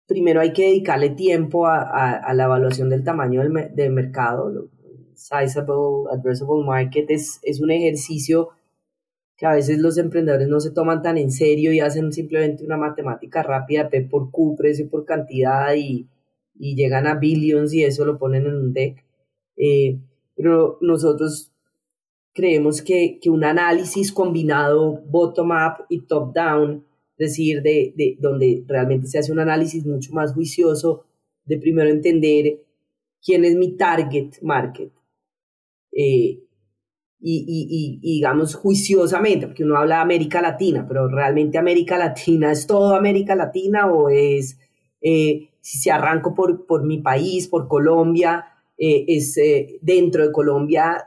primero hay que dedicarle tiempo a, la evaluación del tamaño del, mercado. Sizable, Addressable Market es, es un ejercicio que a veces los emprendedores no se toman tan en serio y hacen simplemente una matemática rápida, P por Q, precio por cantidad y, y llegan a billions y eso lo ponen en un deck. Eh, pero nosotros creemos que, que un análisis combinado bottom-up y top-down, es decir, de, de, donde realmente se hace un análisis mucho más juicioso, de primero entender quién es mi target market. Eh, y, y, y, digamos juiciosamente, porque uno habla de América Latina, pero realmente América Latina es todo América Latina o es, eh, si se arranco por, por mi país, por Colombia, eh, es eh, dentro de Colombia,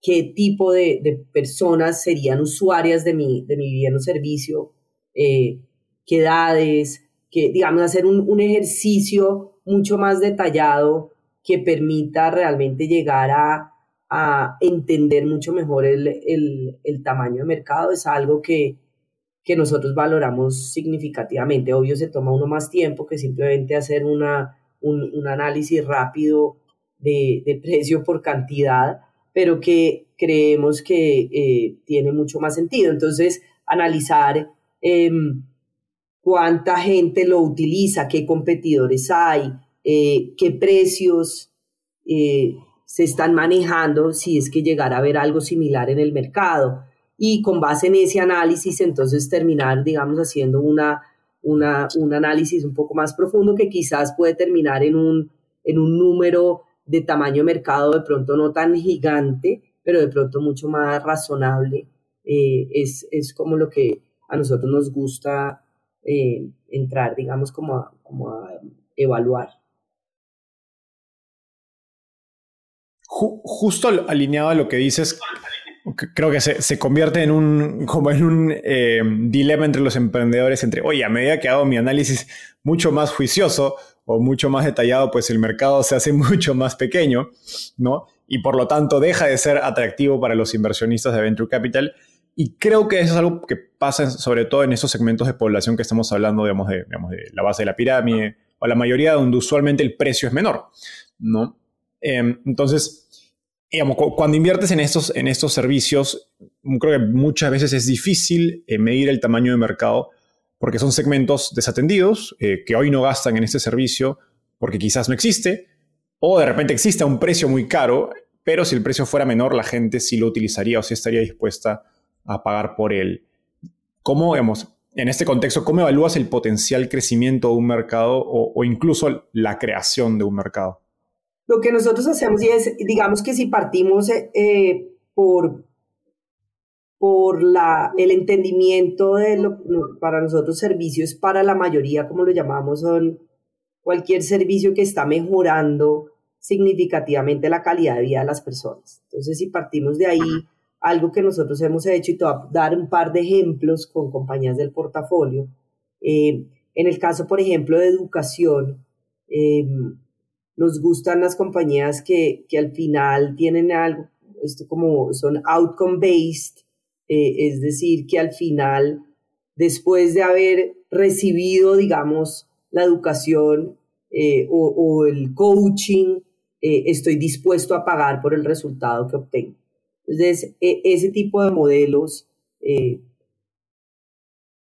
qué tipo de, de, personas serían usuarias de mi, de mi bien o servicio, qué edades, que digamos hacer un, un ejercicio mucho más detallado que permita realmente llegar a a entender mucho mejor el, el, el tamaño de mercado es algo que, que nosotros valoramos significativamente. Obvio se toma uno más tiempo que simplemente hacer una, un, un análisis rápido de, de, precio por cantidad, pero que creemos que eh, tiene mucho más sentido. Entonces, analizar eh, cuánta gente lo utiliza, qué competidores hay, eh, qué precios eh, se están manejando si es que llegara a haber algo similar en el mercado. Y con base en ese análisis, entonces terminar, digamos, haciendo una, una, un análisis un poco más profundo que quizás puede terminar en un, en un número de tamaño mercado de pronto no tan gigante, pero de pronto mucho más razonable. Eh, es, es, como lo que a nosotros nos gusta eh, entrar, digamos, como como a evaluar. Justo alineado a lo que dices, creo que se, se convierte en un, como en un eh, dilema entre los emprendedores, entre, oye, a medida que hago mi análisis mucho más juicioso o mucho más detallado, pues el mercado se hace mucho más pequeño, ¿no? Y por lo tanto deja de ser atractivo para los inversionistas de Venture Capital. Y creo que eso es algo que pasa sobre todo en esos segmentos de población que estamos hablando, digamos, de, de la base de la pirámide, o la mayoría donde usualmente el precio es menor, ¿no? Em, entonces, cuando inviertes en estos, en estos servicios, creo que muchas veces es difícil eh, medir el tamaño de mercado porque son segmentos desatendidos eh, que hoy no gastan en este servicio porque quizás no existe o de repente existe a un precio muy caro, pero si el precio fuera menor, la gente sí lo utilizaría o sí estaría dispuesta a pagar por él. ¿Cómo, digamos, en este contexto, cómo evalúas el potencial crecimiento de un mercado o incluso la creación de un mercado? Lo que nosotros hacemos y es, digamos que si partimos eh, por, por la, el entendimiento de lo, para nosotros servicios, para la mayoría, como lo llamamos, son cualquier servicio que está mejorando significativamente la calidad de vida de las personas. Entonces, si partimos de ahí, algo que nosotros hemos hecho, y te voy a dar un par de ejemplos con compañías del portafolio. Eh, en el caso, por ejemplo, de educación, eh, nos gustan las compañías que, que al final tienen algo, esto como son outcome based, eh, es decir, que al final, después de haber recibido, digamos, la educación eh, o, o, el coaching, eh, estoy dispuesto a pagar por el resultado que obtengo. Entonces, e, ese tipo de modelos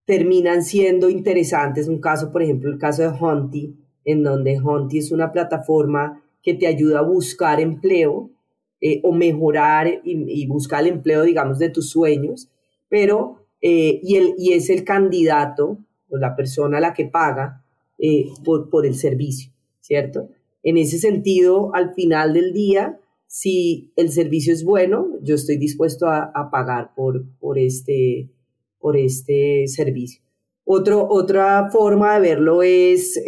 terminan siendo interesantes. Un caso, por ejemplo, el caso de Hunty, en donde Hunty es una plataforma que te ayuda a buscar empleo eh, o mejorar y, buscar el empleo, digamos, de tus sueños, pero, eh, y, el, y es el candidato o la persona a la que paga eh, por, por el servicio, ¿cierto? En ese sentido, al final del día, si el servicio es bueno, yo estoy dispuesto a, a pagar por, por, este, por este servicio. Otro, otra forma de verlo es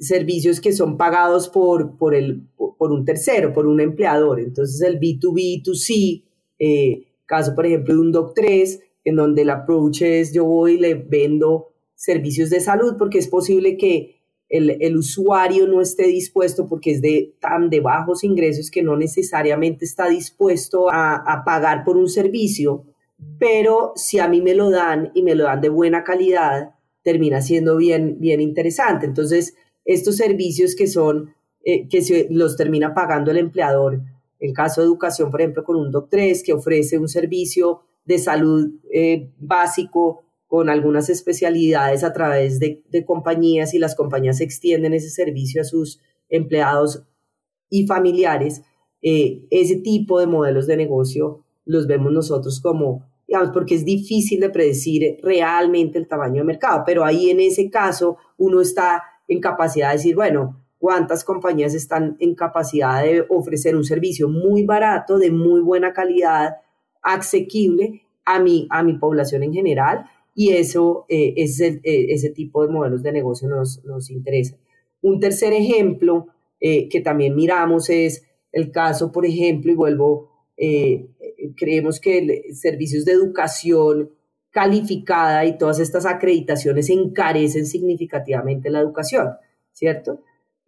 servicios que son pagados por, por, el, por un tercero, por un empleador. Entonces el B2B2C, eh, caso por ejemplo de un Doc3, en donde el approach es yo voy y le vendo servicios de salud porque es posible que el, el, usuario no esté dispuesto porque es de tan de bajos ingresos que no necesariamente está dispuesto a, a pagar por un servicio, pero si a mí me lo dan y me lo dan de buena calidad, termina siendo bien, bien interesante. Entonces, estos servicios que son, eh, que se los termina pagando el empleador, en caso de educación, por ejemplo, con un DOC3 que ofrece un servicio de salud eh, básico con algunas especialidades a través de, compañías y las compañías extienden ese servicio a sus empleados y familiares, eh, ese tipo de modelos de negocio los vemos nosotros como, digamos, porque es difícil de predecir realmente el tamaño de mercado, pero ahí en ese caso uno está en capacidad de decir, bueno, cuántas compañías están en capacidad de ofrecer un servicio muy barato, de muy buena calidad, asequible a mi, a mi población en general y eso eh, es eh, ese tipo de modelos de negocio nos, nos interesa. Un tercer ejemplo eh, que también miramos es el caso, por ejemplo, y vuelvo, creemos que servicios de educación calificada y todas estas acreditaciones encarecen significativamente la educación, ¿cierto?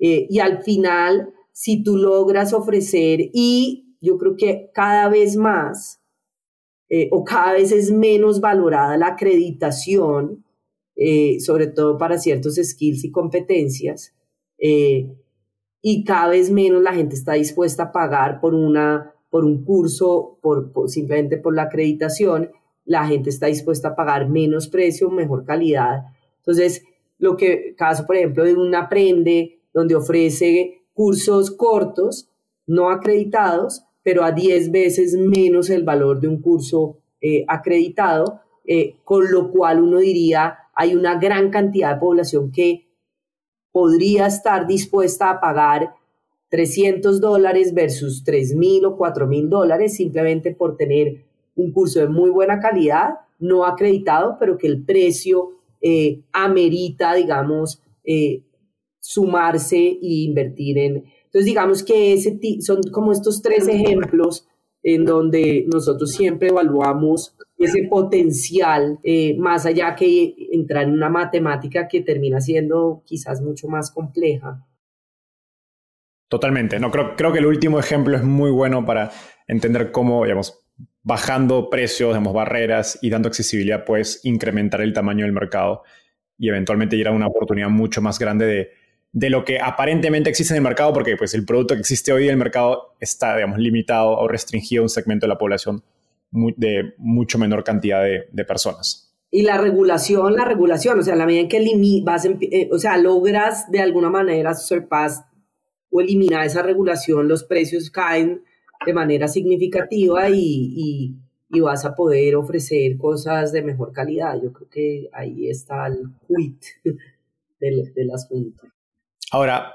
y al final, si tú logras ofrecer, y yo creo que cada vez más, eh, o cada vez es menos valorada la acreditación, eh, sobre todo para ciertos skills y competencias, eh, y cada vez menos la gente está dispuesta a pagar por, una, por un curso, por, simplemente por la acreditación, la gente está dispuesta a pagar menos precio, mejor calidad. Entonces, lo que, caso por ejemplo de un aprende, donde ofrece cursos cortos, no acreditados, pero a 10 veces menos el valor de un curso eh, acreditado, eh, con lo cual uno diría hay una gran cantidad de población que podría estar dispuesta a pagar 300 dólares versus 3 mil o 4 mil dólares simplemente por tener un curso de muy buena calidad, no acreditado, pero que el precio eh, amerita, digamos, sumarse e invertir en, entonces, digamos que ese son como estos tres ejemplos en donde nosotros siempre evaluamos ese potencial, eh, más allá que entrar en una matemática que termina siendo quizás mucho más compleja. Totalmente, no, creo, creo que el último ejemplo es muy bueno para entender cómo, digamos, bajando precios, digamos, barreras y dando accesibilidad, puedes incrementar el tamaño del mercado y eventualmente llegar a una oportunidad mucho más grande de de lo que aparentemente existe en el mercado, porque pues, el producto que existe hoy en el mercado está, digamos, limitado o restringido a un segmento de la población de mucho menor cantidad de, personas. Y la regulación, la regulación, o sea, la medida en que vas, eh, o sea, logras de alguna manera surpass o eliminar esa regulación, los precios caen de manera significativa y, vas a poder ofrecer cosas de mejor calidad. Yo creo que ahí está el quit del, del asunto. Ahora,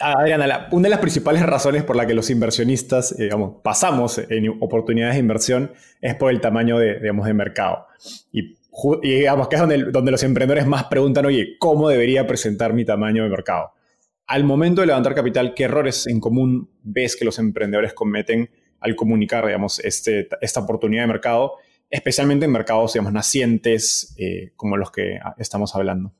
Adriana, una de las principales razones por la que los inversionistas eh, digamos, pasamos en oportunidades de inversión es por el tamaño de, digamos, de mercado. Y, digamos que es donde, donde los emprendedores más preguntan, oye, ¿cómo debería presentar mi tamaño de mercado? Al momento de levantar capital, ¿qué errores en común ves que los emprendedores cometen al comunicar digamos, este, esta oportunidad de mercado, especialmente en mercados digamos, nacientes eh, como los que estamos hablando?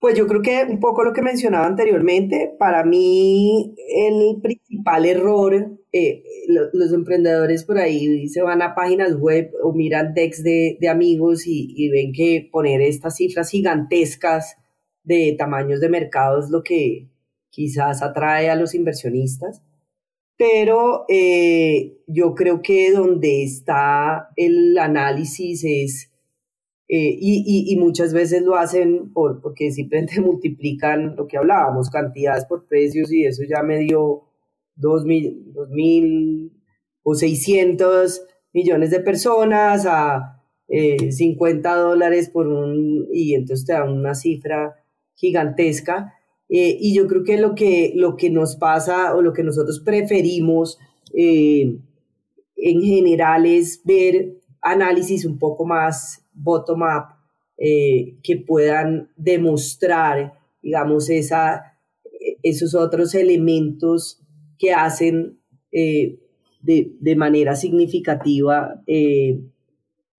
Pues yo creo que un poco lo que mencionaba anteriormente, para mí el principal error, eh, los emprendedores por ahí se van a páginas web o miran decks de, amigos y, ven que poner estas cifras gigantescas de tamaños de mercado es lo que quizás atrae a los inversionistas. Pero eh, yo creo que donde está el análisis es eh, y, y, muchas veces lo hacen por, porque simplemente multiplican lo que hablábamos, cantidades por precios y eso ya me dio dos mil, dos mil o 600 millones de personas a eh, 50 dólares por un, y entonces te da una cifra gigantesca. Eh, y yo creo que lo, que lo que nos pasa o lo que nosotros preferimos eh, en general es ver análisis un poco más bottom-up eh, que puedan demostrar, digamos, esa, esos otros elementos que hacen eh, de, manera significativa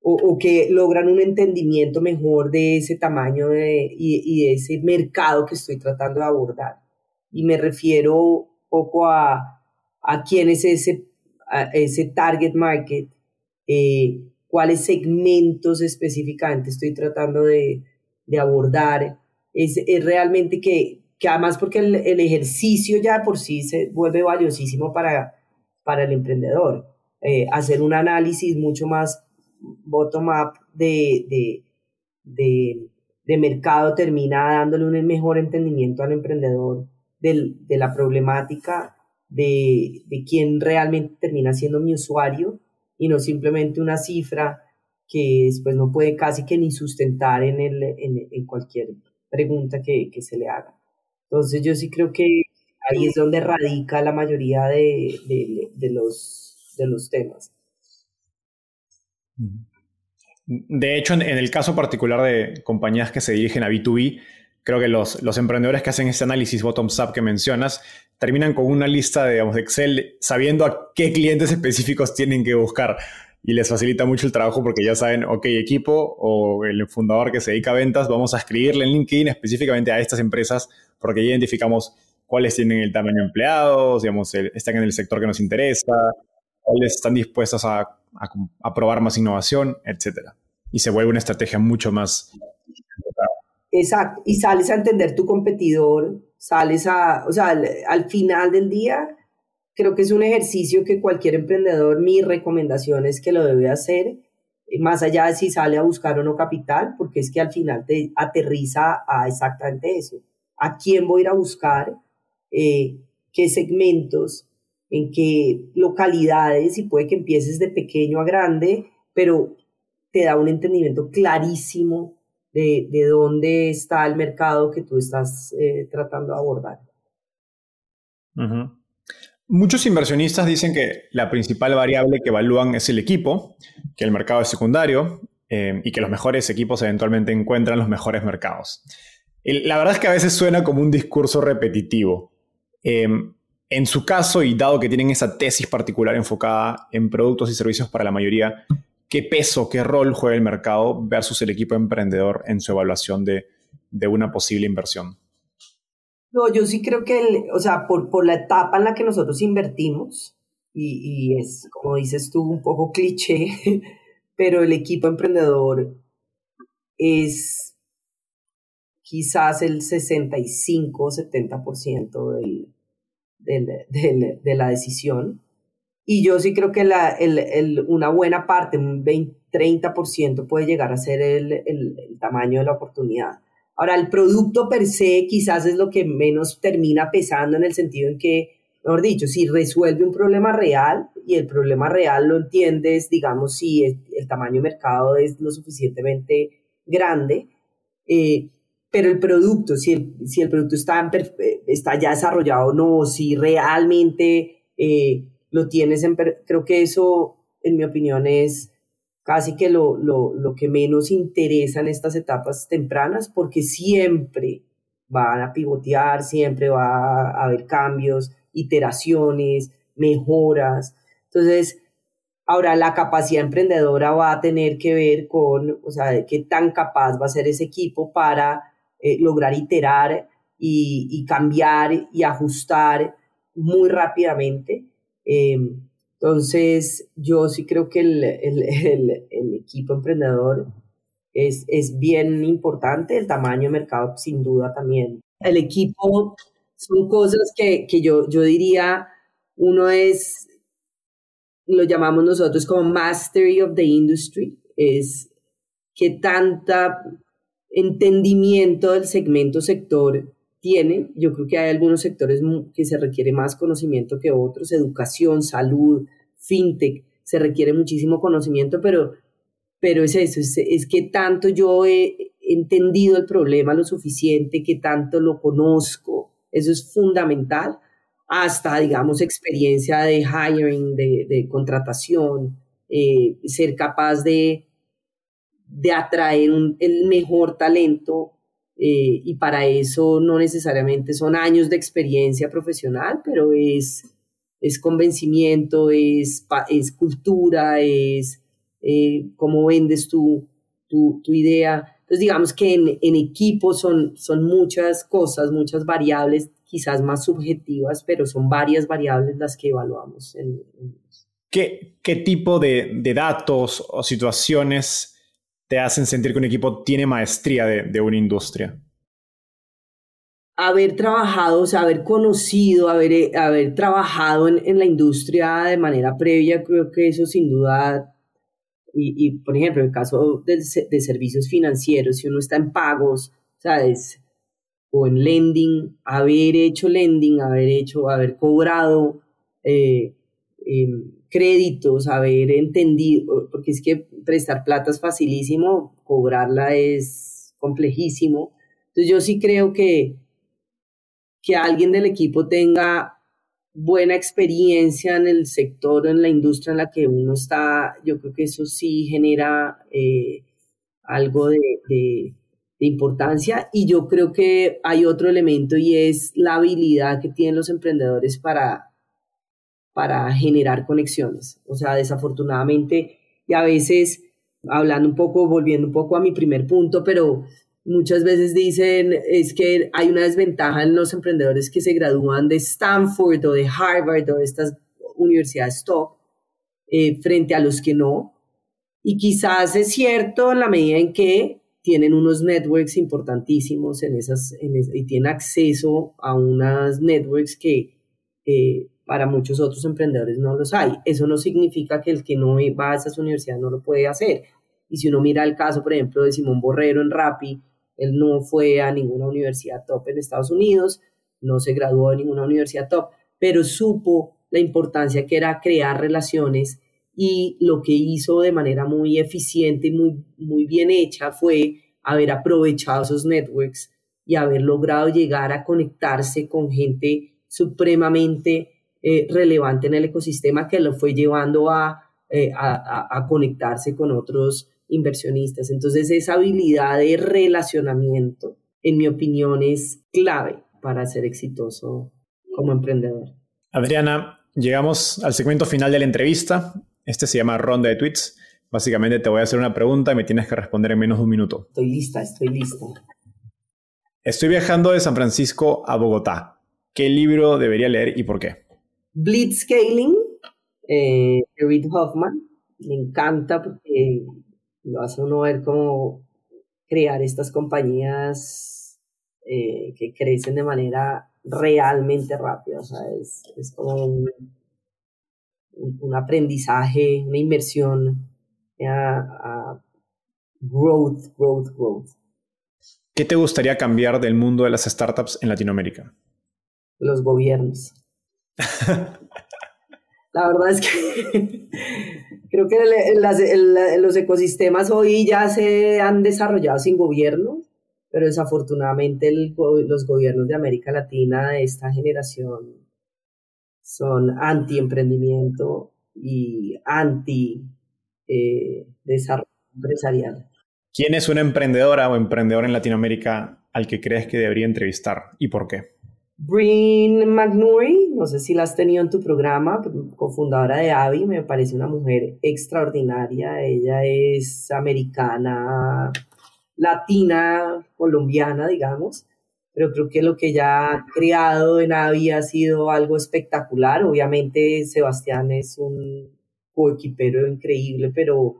o, que logran un entendimiento mejor de ese tamaño y, de ese mercado que estoy tratando de abordar. Y me refiero un poco a, a quién es ese, ese target market, cuáles segmentos específicamente estoy tratando de, de abordar, es, es realmente que, que además porque el, el, ejercicio ya por sí se vuelve valiosísimo para, para el emprendedor. Eh, hacer un análisis mucho más bottom-up de, de, de, de, mercado termina dándole un mejor entendimiento al emprendedor del, de la problemática, de, de quién realmente termina siendo mi usuario y no simplemente una cifra que después no puede casi que ni sustentar en, el, en, en cualquier pregunta que, que, se le haga. Entonces yo sí creo que ahí es donde radica la mayoría de, de, de los, de los temas. De hecho, en, el caso particular de compañías que se dirigen a B2B, creo que los, emprendedores que hacen ese análisis bottom-up que mencionas terminan con una lista de, Excel sabiendo a qué clientes específicos tienen que buscar. Y les facilita mucho el trabajo porque ya saben, ok, equipo o el fundador que se dedica a ventas, vamos a escribirle en LinkedIn específicamente a estas empresas porque ya identificamos cuáles tienen el tamaño de empleados, digamos, están en el sector que nos interesa, cuáles están dispuestos a, a, probar más innovación, etc. Y se vuelve una estrategia mucho más... Exacto, y sales a entender tu competidor, sales a, o sea, al, al final del día, creo que es un ejercicio que cualquier emprendedor, mi recomendación es que lo debe hacer, más allá de si sale a buscar o no capital, porque es que al final te aterriza a exactamente eso. ¿A quién voy a ir a buscar? Eh, ¿Qué segmentos? ¿En qué localidades? Y puede que empieces de pequeño a grande, pero te da un entendimiento clarísimo de, de dónde está el mercado que tú estás eh, tratando de abordar. Muchos inversionistas dicen que la principal variable que evalúan es el equipo, que el mercado es secundario eh, y que los mejores equipos eventualmente encuentran los mejores mercados. La verdad es que a veces suena como un discurso repetitivo. Eh, en su caso, y dado que tienen esa tesis particular enfocada en productos y servicios para la mayoría, ¿qué peso, qué rol juega el mercado versus el equipo emprendedor en su evaluación de, una posible inversión? No, yo sí creo que, o sea, por, la etapa en la que nosotros invertimos, y es, como dices tú, un poco cliché, pero el equipo emprendedor es quizás el 65 o 70% del, de la decisión. Y yo sí creo que la, una buena parte, un 20, 30% puede llegar a ser el, tamaño de la oportunidad. Ahora, el producto per se quizás es lo que menos termina pesando en el sentido en que, mejor dicho, si resuelve un problema real y el problema real lo entiendes, digamos, si el, el tamaño de mercado es lo suficientemente grande, eh, pero el producto, si el, si el producto está, en, está ya desarrollado o no, si realmente eh, lo tienes en... Creo que eso, en mi opinión, es casi que lo, lo, lo que menos interesa en estas etapas tempranas, porque siempre van a pivotear, siempre va a haber cambios, iteraciones, mejoras. Entonces, ahora la capacidad emprendedora va a tener que ver con, o sea, qué tan capaz va a ser ese equipo para eh, lograr iterar y, y, cambiar y ajustar muy rápidamente. Eh, entonces, yo sí creo que el, el, el, el equipo emprendedor es, es, bien importante, el tamaño de mercado sin duda también. El equipo son cosas que, que yo, yo diría, uno es, lo llamamos nosotros como mastery of the industry, es que tanta entendimiento del segmento sector tiene. Yo creo que hay algunos sectores que se requiere más conocimiento que otros, educación, salud, fintech, se requiere muchísimo conocimiento, pero, pero es eso, es, que tanto yo he entendido el problema lo suficiente, que tanto lo conozco, eso es fundamental, hasta, digamos, experiencia de hiring, de, contratación, eh, ser capaz de, de atraer el mejor talento eh, y para eso no necesariamente son años de experiencia profesional, pero es, es convencimiento, es, es cultura, es eh, cómo vendes tu, tu, tu, idea. Entonces digamos que en, en equipo son, son muchas cosas, muchas variables, quizás más subjetivas, pero son varias variables las que evaluamos. En, en... ¿Qué, ¿Qué tipo de, de datos o situaciones te hacen sentir que un equipo tiene maestría de, una industria? Haber trabajado, o sea, haber conocido, haber, eh, haber trabajado en, la industria de manera previa, creo que eso sin duda, y, por ejemplo, en el caso de, de servicios financieros, si uno está en pagos, ¿sabes? O en lending, haber hecho lending, haber hecho, haber cobrado eh, em, créditos, haber entendido, porque es que prestar plata es facilísimo, cobrarla es complejísimo. Entonces yo sí creo que, que alguien del equipo tenga buena experiencia en el sector, en la industria en la que uno está, yo creo que eso sí genera eh, algo de, de, importancia. Y yo creo que hay otro elemento y es la habilidad que tienen los emprendedores para, para generar conexiones. O sea, desafortunadamente, y a veces, hablando un poco, volviendo un poco a mi primer punto, pero muchas veces dicen es que hay una desventaja en los emprendedores que se gradúan de Stanford o de Harvard o de estas universidades top eh, frente a los que no. Y quizás es cierto en la medida en que tienen unos networks importantísimos en esas, y tienen acceso a unas networks que eh, para muchos otros emprendedores no los hay. Eso no significa que el que no va a esas universidades no lo puede hacer. Y si uno mira el caso, por ejemplo, de Simón Borrero en Rappi, él no fue a ninguna universidad top en Estados Unidos, no se graduó de ninguna universidad top, pero supo la importancia que era crear relaciones y lo que hizo de manera muy eficiente y muy, muy bien hecha fue haber aprovechado esos networks y haber logrado llegar a conectarse con gente supremamente eh, relevante en el ecosistema que lo fue llevando eh, a, a, conectarse con otros inversionistas. Entonces esa habilidad de relacionamiento, en mi opinión, es clave para ser exitoso como emprendedor. Adriana, llegamos al segmento final de la entrevista. Este se llama ronda de tweets. Básicamente te voy a hacer una pregunta y me tienes que responder en menos de un minuto. Estoy lista, estoy lista. Estoy viajando de San Francisco a Bogotá. ¿Qué libro debería leer y por qué? Blitzscaling, eh, de Reid Hoffman. Me encanta porque lo hace uno ver cómo crear estas compañías eh, que crecen de manera realmente rápida. O sea, es, es como un, un, aprendizaje, una inversión a, a growth, growth, growth. ¿Qué te gustaría cambiar del mundo de las startups en Latinoamérica? Los gobiernos. La verdad es que creo que los ecosistemas hoy ya se han desarrollado sin gobierno, pero desafortunadamente los gobiernos de América Latina de esta generación son anti-emprendimiento y anti-desarrollo eh, empresarial. ¿Quién es una emprendedora o emprendedor en Latinoamérica al que crees que debería entrevistar y por qué? Breen McNury, no sé si la has tenido en tu programa, cofundadora de Avi, me parece una mujer extraordinaria. Ella es americana, latina, colombiana, digamos, pero creo que lo que ella ha creado en Avi ha sido algo espectacular. Obviamente Sebastián es un coequipero increíble, pero,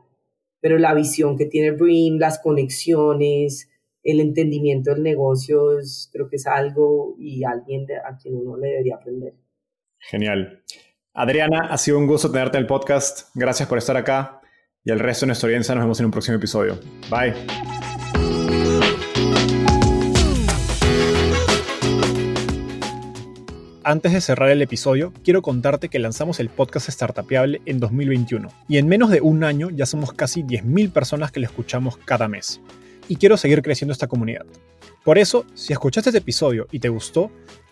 pero la visión que tiene Breen, las conexiones, el entendimiento del negocio es, creo que es algo y alguien a quien uno le debería aprender. Genial. Adriana, ha sido un gusto tenerte en el podcast. Gracias por estar acá. Y el resto de nuestra audiencia nos vemos en un próximo episodio. Bye. Antes de cerrar el episodio, quiero contarte que lanzamos el podcast Startupiable en 2021 y en menos de un año ya somos casi 10.000 personas que lo escuchamos cada mes y quiero seguir creciendo esta comunidad. Por eso, si escuchaste este episodio y te gustó,